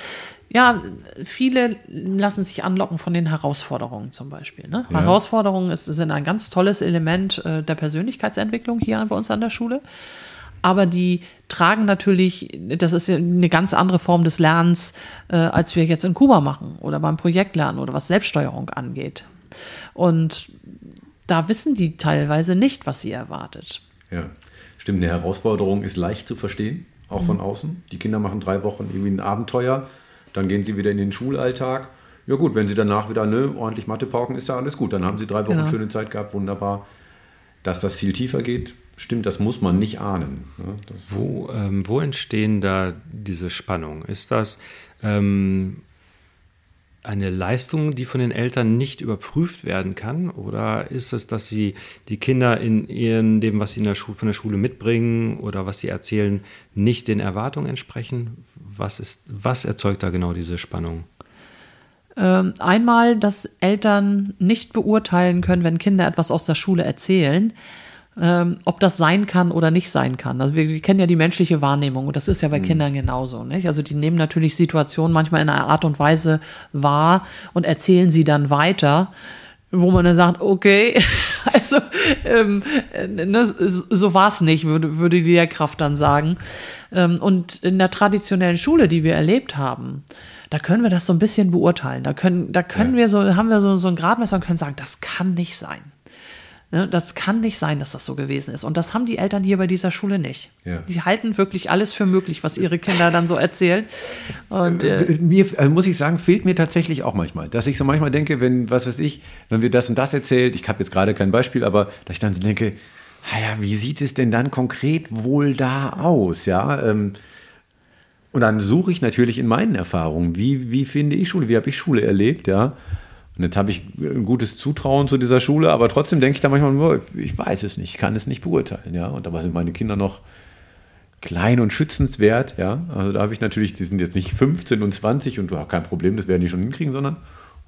ja, viele lassen sich anlocken von den Herausforderungen zum Beispiel. Ne? Ja. Herausforderungen ist, sind ein ganz tolles Element äh, der Persönlichkeitsentwicklung hier bei uns an der Schule. Aber die tragen natürlich, das ist ja eine ganz andere Form des Lernens, äh, als wir jetzt in Kuba machen oder beim Projektlernen oder was Selbststeuerung angeht. Und da wissen die teilweise nicht, was sie erwartet. Ja, stimmt. Eine Herausforderung ist leicht zu verstehen, auch von außen. Die Kinder machen drei Wochen irgendwie ein Abenteuer, dann gehen sie wieder in den Schulalltag. Ja gut, wenn sie danach wieder ne, ordentlich Mathe pauken, ist ja alles gut. Dann haben sie drei Wochen Genau. schöne Zeit gehabt, wunderbar. Dass das viel tiefer geht, stimmt, das muss man nicht ahnen. Ne? Wo, ähm, wo entstehen da diese Spannungen? Ist das ähm, eine Leistung, die von den Eltern nicht überprüft werden kann? Oder ist es, dass sie die Kinder in ihren, dem, was sie in der von der Schule mitbringen oder was sie erzählen, nicht den Erwartungen entsprechen? Was, ist, was erzeugt da genau diese Spannung? Ähm, einmal, dass Eltern nicht beurteilen können, wenn Kinder etwas aus der Schule erzählen, ähm, ob das sein kann oder nicht sein kann. Also wir, wir kennen ja die menschliche Wahrnehmung und das ist ja bei Kindern genauso. Nicht? Also die nehmen natürlich Situationen manchmal in einer Art und Weise wahr und erzählen sie dann weiter wo man dann sagt, okay, also ähm, äh, ne, so war es nicht, würde, würde die Lehrkraft dann sagen. Ähm, und in der traditionellen Schule, die wir erlebt haben, da können wir das so ein bisschen beurteilen. Da können, da können Ja. wir so, haben wir so, so ein Gradmesser und können sagen, das kann nicht sein. Ne, das kann nicht sein, dass das so gewesen ist. Und das haben die Eltern hier bei dieser Schule nicht. Ja. Die halten wirklich alles für möglich, was ihre Kinder dann so erzählen. Und äh, mir, also muss ich sagen, fehlt mir tatsächlich auch manchmal. Dass ich so manchmal denke, wenn, was weiß ich, wenn wir das und das erzählt, ich habe jetzt gerade kein Beispiel, aber dass ich dann so denke, naja, wie sieht es denn dann konkret wohl da aus? Ja, ähm, und dann suche ich natürlich in meinen Erfahrungen, wie, wie finde ich Schule, wie habe ich Schule erlebt, ja. Und jetzt habe ich ein gutes Zutrauen zu dieser Schule, aber trotzdem denke ich da manchmal ich weiß es nicht, ich kann es nicht beurteilen, ja. Und dabei sind meine Kinder noch klein und schützenswert, ja. Also da habe ich natürlich, die sind jetzt nicht 15 und 20 und du hast kein Problem, das werden die schon hinkriegen, sondern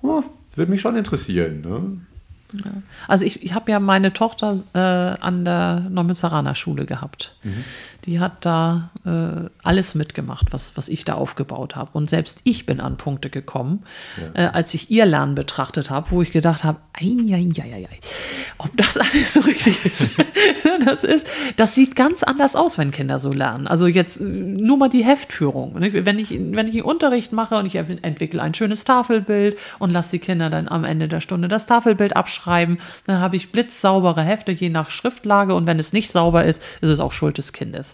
oh, würde mich schon interessieren. Ne? Also ich, ich habe ja meine Tochter äh, an der Neumünsteraner Schule gehabt. Die hat da äh, alles mitgemacht, was, was ich da aufgebaut habe. Und selbst ich bin an Punkte gekommen, äh, als ich ihr Lernen betrachtet habe, wo ich gedacht habe, ei, ob das alles so richtig ist. das ist, das sieht ganz anders aus, wenn Kinder so lernen. Also jetzt äh, nur mal die Heftführung. ne? Wenn ich, wenn ich einen Unterricht mache und ich entwickle ein schönes Tafelbild und lasse die Kinder dann am Ende der Stunde das Tafelbild abschreiben, dann habe ich blitzsaubere Hefte je nach Schriftlage und wenn es nicht sauber ist, ist es auch Schuld des Kindes.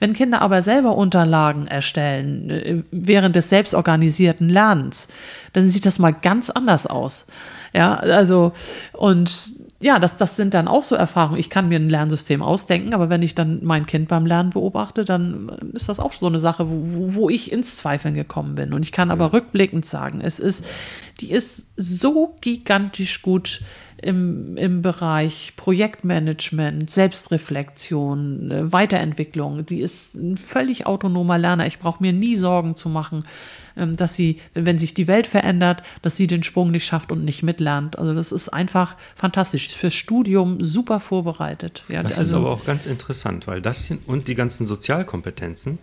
Wenn Kinder aber selber Unterlagen erstellen, äh, während des selbstorganisierten Lernens, dann sieht das mal ganz anders aus. Ja, also, und ja, das, das sind dann auch so Erfahrungen. Ich kann mir ein Lernsystem ausdenken, aber wenn ich dann mein Kind beim Lernen beobachte, dann ist das auch so eine Sache, wo, wo ich ins Zweifeln gekommen bin. Und ich kann aber rückblickend sagen, es ist, die ist so gigantisch gut im, im Bereich Projektmanagement, Selbstreflexion, äh, Weiterentwicklung. Die ist ein völlig autonomer Lerner. Ich brauche mir nie Sorgen zu machen, ähm, dass sie, wenn sich die Welt verändert, dass sie den Sprung nicht schafft und nicht mitlernt. Also das ist einfach fantastisch. Fürs Studium super vorbereitet. Ja, Das ist also, aber auch ganz interessant, weil das sind, und die ganzen Sozialkompetenzen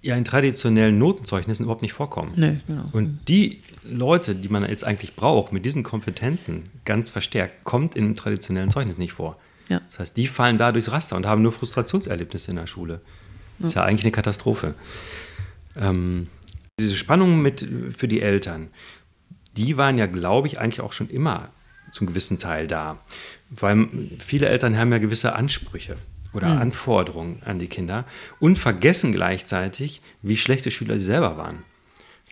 ja in traditionellen Notenzeugnissen überhaupt nicht vorkommen. Nee, genau. Und die Leute, die man jetzt eigentlich braucht, mit diesen Kompetenzen ganz verstärkt, kommt in traditionellen Zeugnissen nicht vor. Ja. Das heißt, die fallen da durchs Raster und haben nur Frustrationserlebnisse in der Schule. Das ist ja eigentlich eine Katastrophe. Ähm, diese Spannungen mit für die Eltern, die waren ja, glaube ich, eigentlich auch schon immer zum gewissen Teil da. Weil viele Eltern haben ja gewisse Ansprüche oder Anforderungen an die Kinder und vergessen gleichzeitig, wie schlechte Schüler sie selber waren.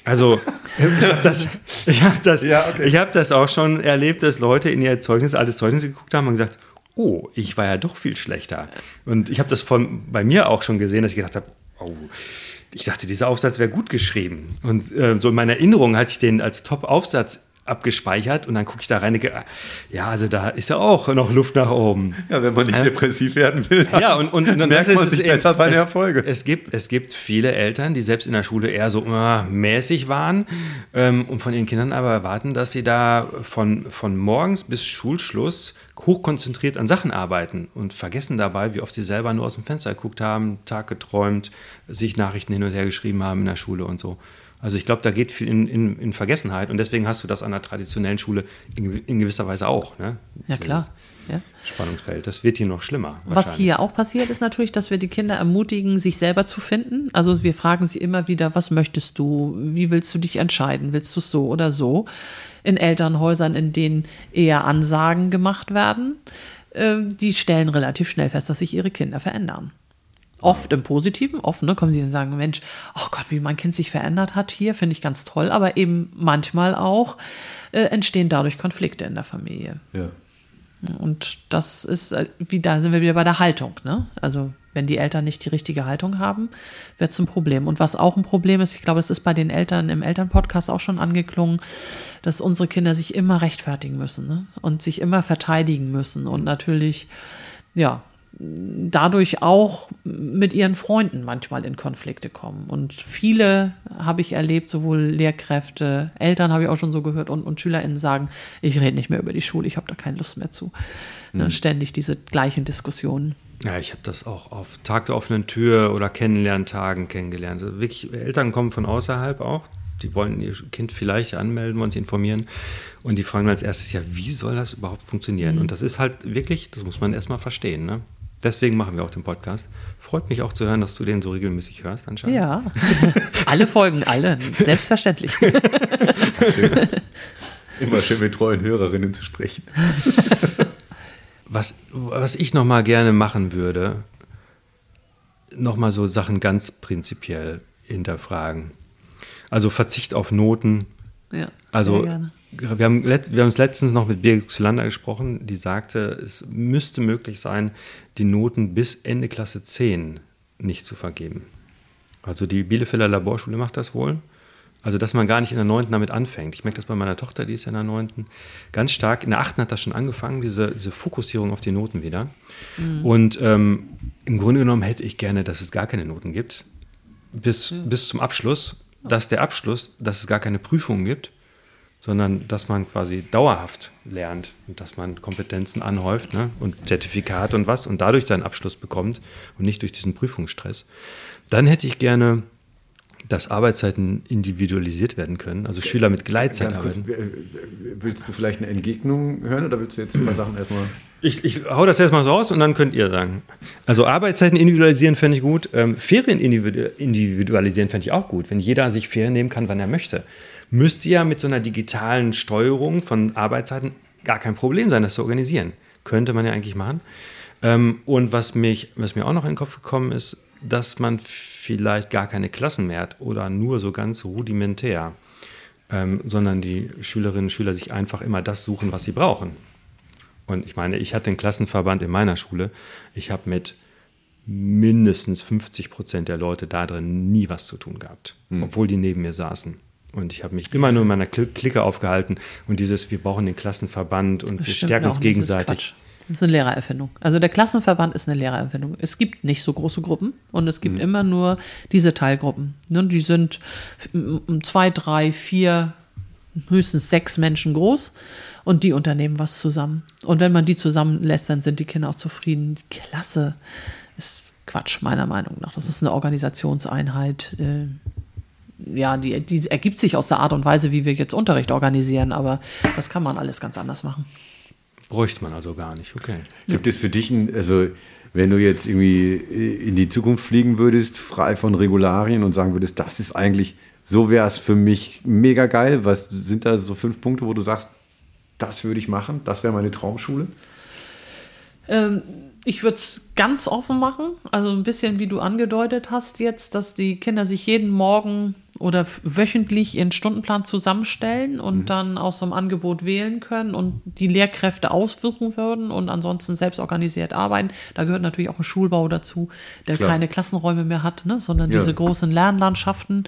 Also, ich habe das, ich hab das, ich hab das auch schon erlebt, dass Leute in ihr Zeugnis, altes Zeugnis geguckt haben und gesagt, oh, ich war ja doch viel schlechter. Und ich habe das von, bei mir auch schon gesehen, dass ich gedacht habe, oh, ich dachte, dieser Aufsatz wäre gut geschrieben. Und äh, so in meiner Erinnerung hatte ich den als Top-Aufsatz abgespeichert und dann gucke ich da rein und denke, ja, also da ist ja auch noch Luft nach oben. Ja, wenn man nicht äh, depressiv werden will. Ja, und, und, und das ist es besser seine es, Erfolge. Es gibt, es gibt viele Eltern, die selbst in der Schule eher so immer mäßig waren ähm, und von ihren Kindern aber erwarten, dass sie da von, von morgens bis Schulschluss hochkonzentriert an Sachen arbeiten und vergessen dabei, wie oft sie selber nur aus dem Fenster geguckt haben, Tag geträumt, sich Nachrichten hin und her geschrieben haben in der Schule und so. Also ich glaube, da geht viel in, in, in, Vergessenheit und deswegen hast du das an der traditionellen Schule in, in gewisser Weise auch. Ne? Ja, klar. Ja. Spannungsfeld. Das wird hier noch schlimmer. Was hier auch passiert, ist natürlich, dass wir die Kinder ermutigen, sich selber zu finden. Also wir fragen sie immer wieder, was möchtest du? Wie willst du dich entscheiden? Willst du es so oder so? In Elternhäusern, in denen eher Ansagen gemacht werden, äh, die stellen relativ schnell fest, dass sich ihre Kinder verändern. Oft im Positiven, oft ne, kommen sie und sagen, Mensch, oh Gott, wie mein Kind sich verändert hat hier, finde ich ganz toll. Aber eben manchmal auch äh, entstehen dadurch Konflikte in der Familie. Ja. Und das ist, äh, wie da sind wir wieder bei der Haltung. Ne? Also wenn die Eltern nicht die richtige Haltung haben, wird es ein Problem. Und was auch ein Problem ist, ich glaube, es ist bei den Eltern im Elternpodcast auch schon angeklungen, dass unsere Kinder sich immer rechtfertigen müssen ne? und sich immer verteidigen müssen und natürlich, ja, dadurch auch mit ihren Freunden manchmal in Konflikte kommen. Und viele habe ich erlebt, sowohl Lehrkräfte, Eltern habe ich auch schon so gehört und, und SchülerInnen sagen, ich rede nicht mehr über die Schule, ich habe da keine Lust mehr zu. Mhm. Ständig diese gleichen Diskussionen. Ja, ich habe das auch auf Tag der offenen Tür oder Kennenlerntagen kennengelernt. Also wirklich, Eltern kommen von außerhalb auch, die wollen ihr Kind vielleicht anmelden, wollen sich informieren. Und die fragen als erstes, ja, wie soll das überhaupt funktionieren? Mhm. Und das ist halt wirklich, das muss man erstmal verstehen. Ne? Deswegen machen wir auch den Podcast. Freut mich auch zu hören, dass du den so regelmäßig hörst anscheinend. Ja, alle Folgen, alle, selbstverständlich. Immer schön mit treuen Hörerinnen zu sprechen. Was, was ich noch mal gerne machen würde, noch mal so Sachen ganz prinzipiell hinterfragen. Also Verzicht auf Noten. Ja, also gerne wir haben, wir haben es letztens noch mit Birgit Zylander gesprochen, die sagte, es müsste möglich sein, die Noten bis Ende Klasse 10 nicht zu vergeben. Also die Bielefelder Laborschule macht das wohl. Also, dass man gar nicht in der 9. damit anfängt. Ich merke das bei meiner Tochter, die ist ja in der 9. ganz stark. In der 8. hat das schon angefangen, diese, diese Fokussierung auf die Noten wieder. Mhm. Und ähm, im Grunde genommen hätte ich gerne, dass es gar keine Noten gibt, bis, mhm. bis zum Abschluss. Dass der Abschluss, dass es gar keine Prüfungen gibt sondern dass man quasi dauerhaft lernt und dass man Kompetenzen anhäuft ne? und Zertifikate und was und dadurch dann Abschluss bekommt und nicht durch diesen Prüfungsstress. Dann hätte ich gerne, dass Arbeitszeiten individualisiert werden können, also Schüler mit Gleitzeit kurz, Willst du vielleicht eine Entgegnung hören oder willst du jetzt ein paar Sachen erstmal? Ich, ich hau das erstmal so raus und dann könnt ihr sagen. Also Arbeitszeiten individualisieren fände ich gut. Ähm, Ferien individualisieren fände ich auch gut, wenn jeder sich Ferien nehmen kann, wann er möchte müsste ja mit so einer digitalen Steuerung von Arbeitszeiten gar kein Problem sein, das zu organisieren. Könnte man ja eigentlich machen. Ähm, und was, mich, was mir auch noch in den Kopf gekommen ist, dass man vielleicht gar keine Klassen mehr hat oder nur so ganz rudimentär, ähm, sondern die Schülerinnen und Schüler sich einfach immer das suchen, was sie brauchen. Und ich meine, ich hatte einen Klassenverband in meiner Schule. Ich habe mit mindestens 50 Prozent der Leute da drin nie was zu tun gehabt, mhm. obwohl die neben mir saßen. Und ich habe mich immer nur in meiner Clique aufgehalten und dieses, wir brauchen den Klassenverband und wir stärken uns gegenseitig. Das ist eine Lehrererfindung. Also der Klassenverband ist eine Lehrererfindung. Es gibt nicht so große Gruppen und es gibt mhm. immer nur diese Teilgruppen. Ne, die sind zwei, drei, vier, höchstens sechs Menschen groß und die unternehmen was zusammen. Und wenn man die zusammenlässt, dann sind die Kinder auch zufrieden. Die Klasse ist Quatsch, meiner Meinung nach. Das ist eine Organisationseinheit. Äh, ja, die, die ergibt sich aus der Art und Weise, wie wir jetzt Unterricht organisieren, aber das kann man alles ganz anders machen. Bräuchte man also gar nicht, okay. Gibt es für dich, ein, also wenn du jetzt irgendwie in die Zukunft fliegen würdest, frei von Regularien und sagen würdest, das ist eigentlich, so wäre es für mich mega geil, was sind da so fünf Punkte, wo du sagst, das würde ich machen, das wäre meine Traumschule? Ähm, Ich würde es ganz offen machen, also ein bisschen wie du angedeutet hast jetzt, dass die Kinder sich jeden Morgen oder wöchentlich ihren Stundenplan zusammenstellen und mhm. dann aus so einem Angebot wählen können und die Lehrkräfte aussuchen würden und ansonsten selbst organisiert arbeiten. Da gehört natürlich auch ein Schulbau dazu, der Klar. keine Klassenräume mehr hat, ne, sondern ja. diese großen Lernlandschaften.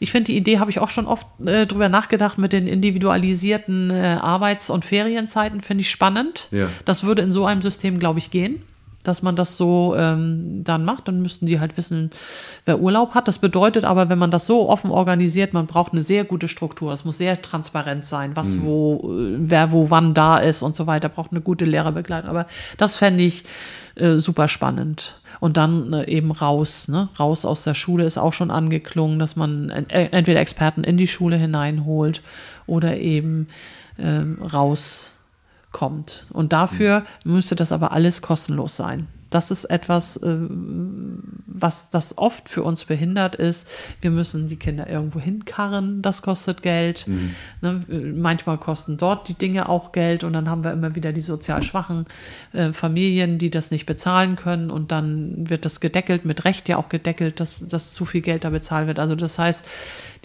Ich finde, die Idee habe ich auch schon oft äh, drüber nachgedacht mit den individualisierten äh, Arbeits- und Ferienzeiten, finde ich spannend. Ja. Das würde in so einem System, glaube ich, gehen dass man das so ähm, dann macht. Dann müssten die halt wissen, wer Urlaub hat. Das bedeutet aber, wenn man das so offen organisiert, man braucht eine sehr gute Struktur. Es muss sehr transparent sein, was mhm. wo, wer wo wann da ist und so weiter. Braucht eine gute Lehrerbegleitung. Aber das fände ich äh, super spannend. Und dann äh, eben raus, ne? raus aus der Schule ist auch schon angeklungen, dass man entweder Experten in die Schule hineinholt oder eben ähm, raus kommt. Und dafür müsste das aber alles kostenlos sein. Das ist etwas, äh, was das oft für uns behindert ist. Wir müssen die Kinder irgendwo hinkarren, das kostet Geld. Mhm. Ne, manchmal kosten dort die Dinge auch Geld und dann haben wir immer wieder die sozial schwachen äh, Familien, die das nicht bezahlen können und dann wird das gedeckelt, mit Recht ja auch gedeckelt, dass, dass zu viel Geld da bezahlt wird. Also das heißt,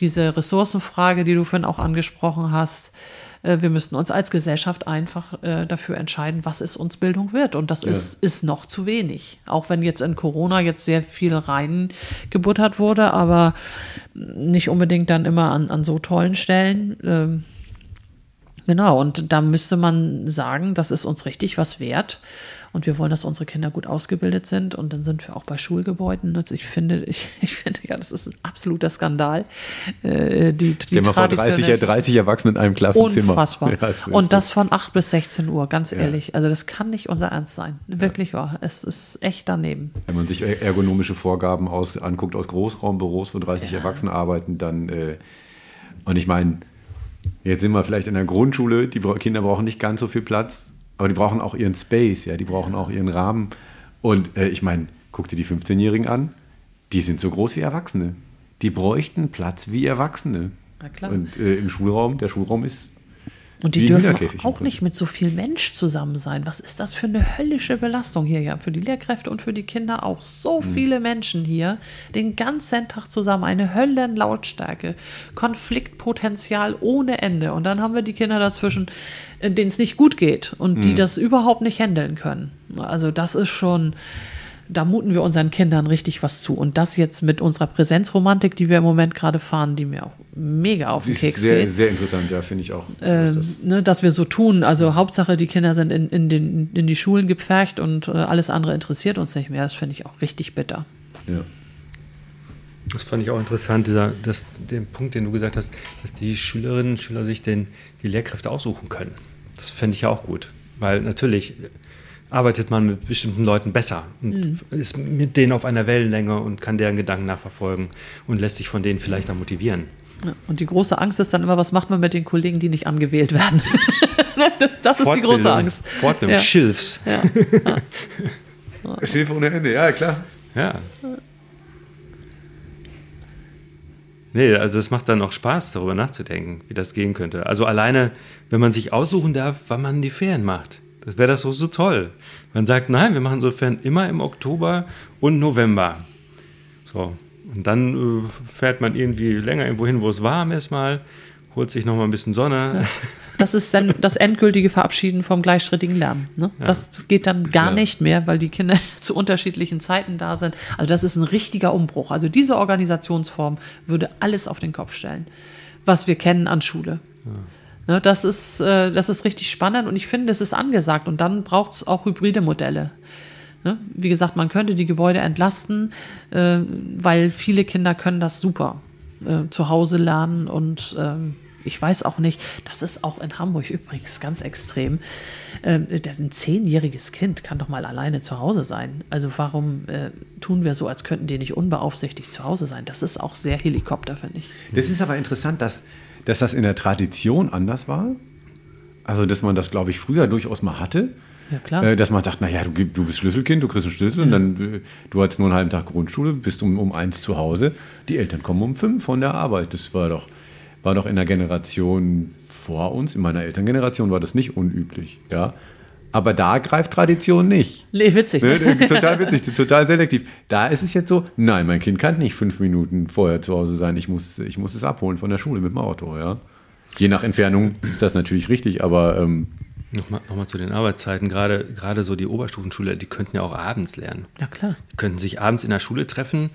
diese Ressourcenfrage, die du vorhin auch angesprochen hast, wir müssten uns als Gesellschaft einfach äh, dafür entscheiden, was ist uns Bildung wird. Und das ja. ist, ist noch zu wenig. Auch wenn jetzt in Corona jetzt sehr viel reingebuttert wurde, aber nicht unbedingt dann immer an, an so tollen Stellen. Genau, und da müsste man sagen, das ist uns richtig was wert. Und wir wollen, dass unsere Kinder gut ausgebildet sind. Und dann sind wir auch bei Schulgebäuden. Also ich finde, ich, ich finde ja, das ist ein absoluter Skandal. Äh, die, die vor 30, 30 Erwachsene in einem Klassenzimmer. Unfassbar. Ja, das und das von 8 bis 16 Uhr, ganz ehrlich. Ja. Also das kann nicht unser Ernst sein. Wirklich wahr. Es ist echt daneben. Wenn man sich ergonomische Vorgaben aus, anguckt aus Großraumbüros, wo 30 ja. Erwachsene arbeiten, dann, äh, und ich meine, Jetzt sind wir vielleicht in der Grundschule, die Kinder brauchen nicht ganz so viel Platz, aber die brauchen auch ihren Space, ja, die brauchen auch ihren Rahmen. Und äh, ich meine, guck dir die 15-Jährigen an, die sind so groß wie Erwachsene. Die bräuchten Platz wie Erwachsene. Na klar. Und äh, im Schulraum, der Schulraum ist und die dürfen auch nicht mit so viel Mensch zusammen sein. Was ist das für eine höllische Belastung hier? Ja, für die Lehrkräfte und für die Kinder auch. So mhm. viele Menschen hier, den ganzen Tag zusammen, eine Höllenlautstärke, Konfliktpotenzial ohne Ende. Und dann haben wir die Kinder dazwischen, äh, denen es nicht gut geht und die mhm. das überhaupt nicht handeln können. Also das ist schon da muten wir unseren Kindern richtig was zu. Und das jetzt mit unserer Präsenzromantik, die wir im Moment gerade fahren, die mir auch mega auf den Keks sehr, geht. Sehr interessant, ja, finde ich auch. Ähm, das. Ne, dass wir so tun. Also Hauptsache, die Kinder sind in, in, den, in die Schulen gepfercht und äh, alles andere interessiert uns nicht mehr. Das finde ich auch richtig bitter. Ja. Das fand ich auch interessant, dieser, das, den Punkt, den du gesagt hast, dass die Schülerinnen und Schüler sich den, die Lehrkräfte aussuchen können. Das fände ich ja auch gut. Weil natürlich arbeitet man mit bestimmten Leuten besser und mhm. ist mit denen auf einer Wellenlänge und kann deren Gedanken nachverfolgen und lässt sich von denen vielleicht dann motivieren. Ja, und die große Angst ist dann immer, was macht man mit den Kollegen, die nicht angewählt werden? das, das ist die große Angst. Fortbildung, ja. Schilfs. Ja. ja. Schilf ohne Ende, ja klar. Ja. Nee, also es macht dann auch Spaß, darüber nachzudenken, wie das gehen könnte. Also alleine, wenn man sich aussuchen darf, wann man die Ferien macht. Das wäre das so, so toll. Man sagt, nein, wir machen sofern immer im Oktober und November. So. Und dann äh, fährt man irgendwie länger irgendwo hin, wo es warm ist mal, holt sich noch mal ein bisschen Sonne. Das ist dann das endgültige Verabschieden vom gleichschrittigen Lernen. Ne? Ja. Das geht dann gar ja. nicht mehr, weil die Kinder zu unterschiedlichen Zeiten da sind. Also das ist ein richtiger Umbruch. Also diese Organisationsform würde alles auf den Kopf stellen, was wir kennen an Schule. Ne, das, ist, äh, das ist richtig spannend und ich finde, es ist angesagt. Und dann braucht es auch hybride Modelle. Ne? Wie gesagt, man könnte die Gebäude entlasten, äh, weil viele Kinder können das super äh, zu Hause lernen und ähm, ich weiß auch nicht, das ist auch in Hamburg übrigens ganz extrem. Ähm, ein zehnjähriges Kind kann doch mal alleine zu Hause sein. Also warum äh, tun wir so, als könnten die nicht unbeaufsichtigt zu Hause sein? Das ist auch sehr Helikopter, finde ich. Das ist aber interessant, dass dass das in der Tradition anders war. Also, dass man das, glaube ich, früher durchaus mal hatte. Ja, klar. Äh, dass man sagt, naja, du, du bist Schlüsselkind, du kriegst einen Schlüssel ja. und dann, äh, du hast nur einen halben Tag Grundschule, bist um, um eins zu Hause. Die Eltern kommen um fünf von der Arbeit. Das war doch, war doch in der Generation vor uns, in meiner Elterngeneration war das nicht unüblich. Ja? Aber da greift Tradition nicht. Nee, witzig. Ne? Total witzig, total selektiv. Da ist es jetzt so, nein, mein Kind kann nicht fünf Minuten vorher zu Hause sein. Ich muss, ich muss es abholen von der Schule mit dem Auto, ja. Je nach Entfernung ist das natürlich richtig, aber ähm, Nochmal, nochmal zu den Arbeitszeiten. Gerade, gerade so die Oberstufenschüler, die könnten ja auch abends lernen. Ja, klar. Die könnten sich abends in der Schule treffen.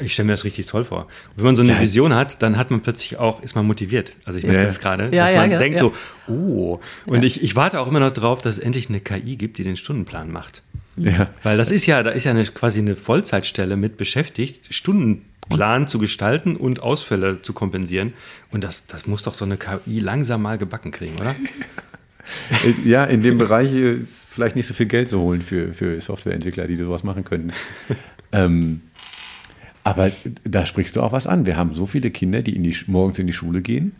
Ich stelle mir das richtig toll vor. Und wenn man so eine Vision hat, dann hat man plötzlich auch, ist man motiviert. Also ich merke Ja. das gerade, Ja, dass ja, man ja, denkt ja. so, oh. Und ich, ich warte auch immer noch drauf, dass es endlich eine KI gibt, die den Stundenplan macht. ja. Weil das ist ja, da ist ja eine, quasi eine Vollzeitstelle mit beschäftigt, Stundenplan zu gestalten und Ausfälle zu kompensieren. Und das, das muss doch so eine KI langsam mal gebacken kriegen, oder? Ja, in dem Bereich ist vielleicht nicht so viel Geld zu holen für, für Softwareentwickler, die sowas machen könnten. ähm, aber da sprichst du auch was an. Wir haben so viele Kinder, die in die, morgens in die Schule gehen.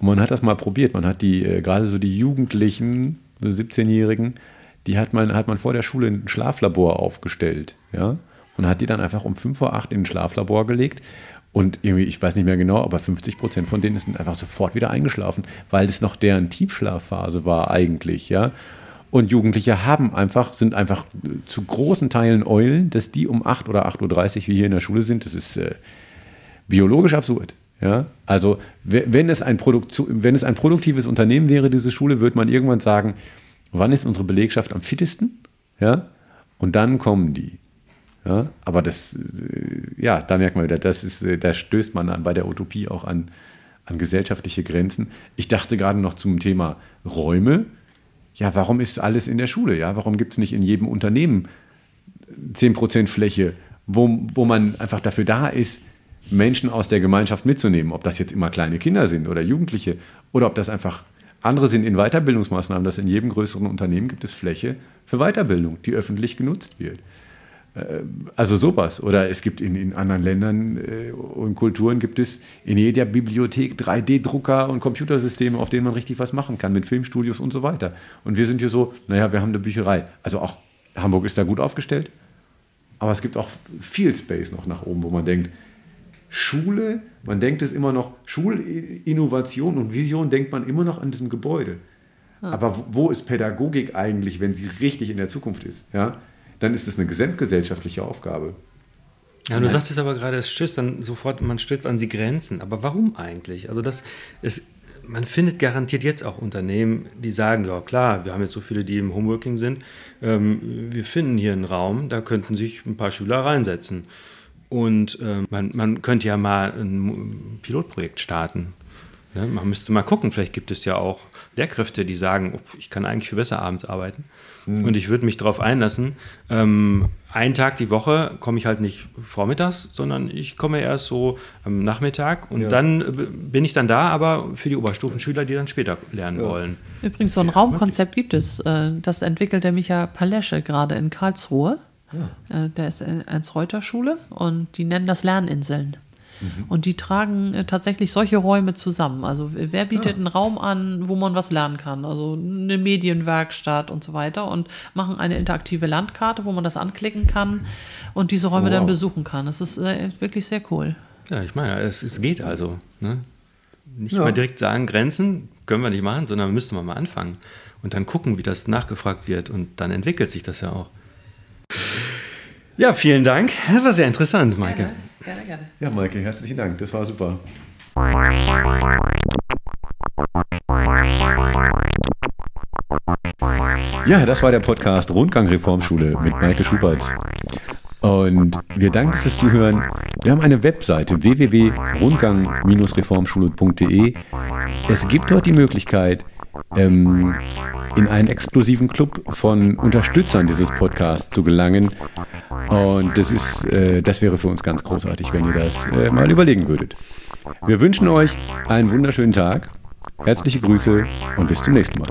Man hat das mal probiert. Man hat die, äh, gerade so die Jugendlichen, so 17-Jährigen, die hat man, hat man vor der Schule ein Schlaflabor aufgestellt. Ja? Und hat die dann einfach um 5 vor 8 in ein Schlaflabor gelegt. Und irgendwie, ich weiß nicht mehr genau, aber 50 Prozent von denen sind einfach sofort wieder eingeschlafen, weil es noch deren Tiefschlafphase war eigentlich, ja. Und Jugendliche haben einfach, sind einfach äh, zu großen Teilen Eulen, dass die um 8 oder 8.30 Uhr wie hier in der Schule sind, das ist äh, biologisch absurd. Ja? Also we- wenn es, ein wenn es ein produktives Unternehmen wäre, diese Schule, würde man irgendwann sagen, wann ist unsere Belegschaft am fittesten? Ja? Und dann kommen die. Ja? Aber das, äh, ja, da merkt man wieder, das ist, äh, da stößt man an, bei der Utopie auch an, an gesellschaftliche Grenzen. Ich dachte gerade noch zum Thema Räume. Ja, warum ist alles in der Schule? Ja, warum gibt es nicht in jedem Unternehmen 10% Fläche, wo, wo man einfach dafür da ist, Menschen aus der Gemeinschaft mitzunehmen, ob das jetzt immer kleine Kinder sind oder Jugendliche oder ob das einfach andere sind in Weiterbildungsmaßnahmen, dass in jedem größeren Unternehmen gibt es Fläche für Weiterbildung, die öffentlich genutzt wird. Äh, Also sowas. Oder es gibt in, in anderen Ländern äh, und Kulturen gibt es in jeder Bibliothek 3D-Drucker und Computersysteme, auf denen man richtig was machen kann, mit Filmstudios und so weiter. Und wir sind hier so, naja, wir haben eine Bücherei. Also auch Hamburg ist da gut aufgestellt, aber es gibt auch viel Space noch nach oben, wo man denkt, Schule, man denkt es immer noch, Schulinnovation und Vision denkt man immer noch an diesem Gebäude. Aber wo- wo ist Pädagogik eigentlich, wenn sie richtig in der Zukunft ist? Ja? Dann ist es eine gesamtgesellschaftliche Aufgabe. Ja, du sagtest aber gerade, es stößt dann sofort, man stößt an die Grenzen. Aber warum eigentlich? Also das ist, man findet garantiert jetzt auch Unternehmen, die sagen, ja klar, wir haben jetzt so viele, die im Homeworking sind, ähm, wir finden hier einen Raum, da könnten sich ein paar Schüler reinsetzen. Und ähm, man, man könnte ja mal ein Pilotprojekt starten. Ne? Man müsste mal gucken, vielleicht gibt es ja auch Lehrkräfte, die sagen, oh, ich kann eigentlich viel besser abends arbeiten. Und ich würde mich darauf einlassen, ähm, einen Tag die Woche komme ich halt nicht vormittags, sondern ich komme erst so am Nachmittag und dann äh, bin ich dann da, aber für die Oberstufenschüler, die dann später lernen wollen. Übrigens, so ein Raumkonzept gibt es. äh, Das entwickelt der Micha Palesche gerade in Karlsruhe. Äh, Der ist in Ernst-Reuter-Schule und die nennen das Lerninseln. Und die tragen äh, tatsächlich solche Räume zusammen. Also wer bietet einen Raum an, wo man was lernen kann? Also eine Medienwerkstatt und so weiter und machen eine interaktive Landkarte, wo man das anklicken kann und diese Räume Wow. dann besuchen kann. Das ist äh, wirklich sehr cool. Ja, ich meine, es, es geht also. Ne? Nicht Ja. mal direkt sagen, Grenzen können wir nicht machen, sondern müssten wir mal anfangen und dann gucken, wie das nachgefragt wird und dann entwickelt sich das ja auch. Ja, vielen Dank. Das war sehr interessant, Maike. Gerne, gerne. Ja, Maike, herzlichen Dank. Das war super. Ja, das war der Podcast Rundgang Reformschule mit Maike Schubert. Und wir danken fürs Zuhören. Wir haben eine Webseite www.rundgang-reformschule.de. Es gibt dort die Möglichkeit, ähm, in einen exklusiven Club von Unterstützern dieses Podcasts zu gelangen. Und das ist, äh, das wäre für uns ganz großartig, wenn ihr das äh, mal überlegen würdet. Wir wünschen euch einen wunderschönen Tag, herzliche Grüße und bis zum nächsten Mal.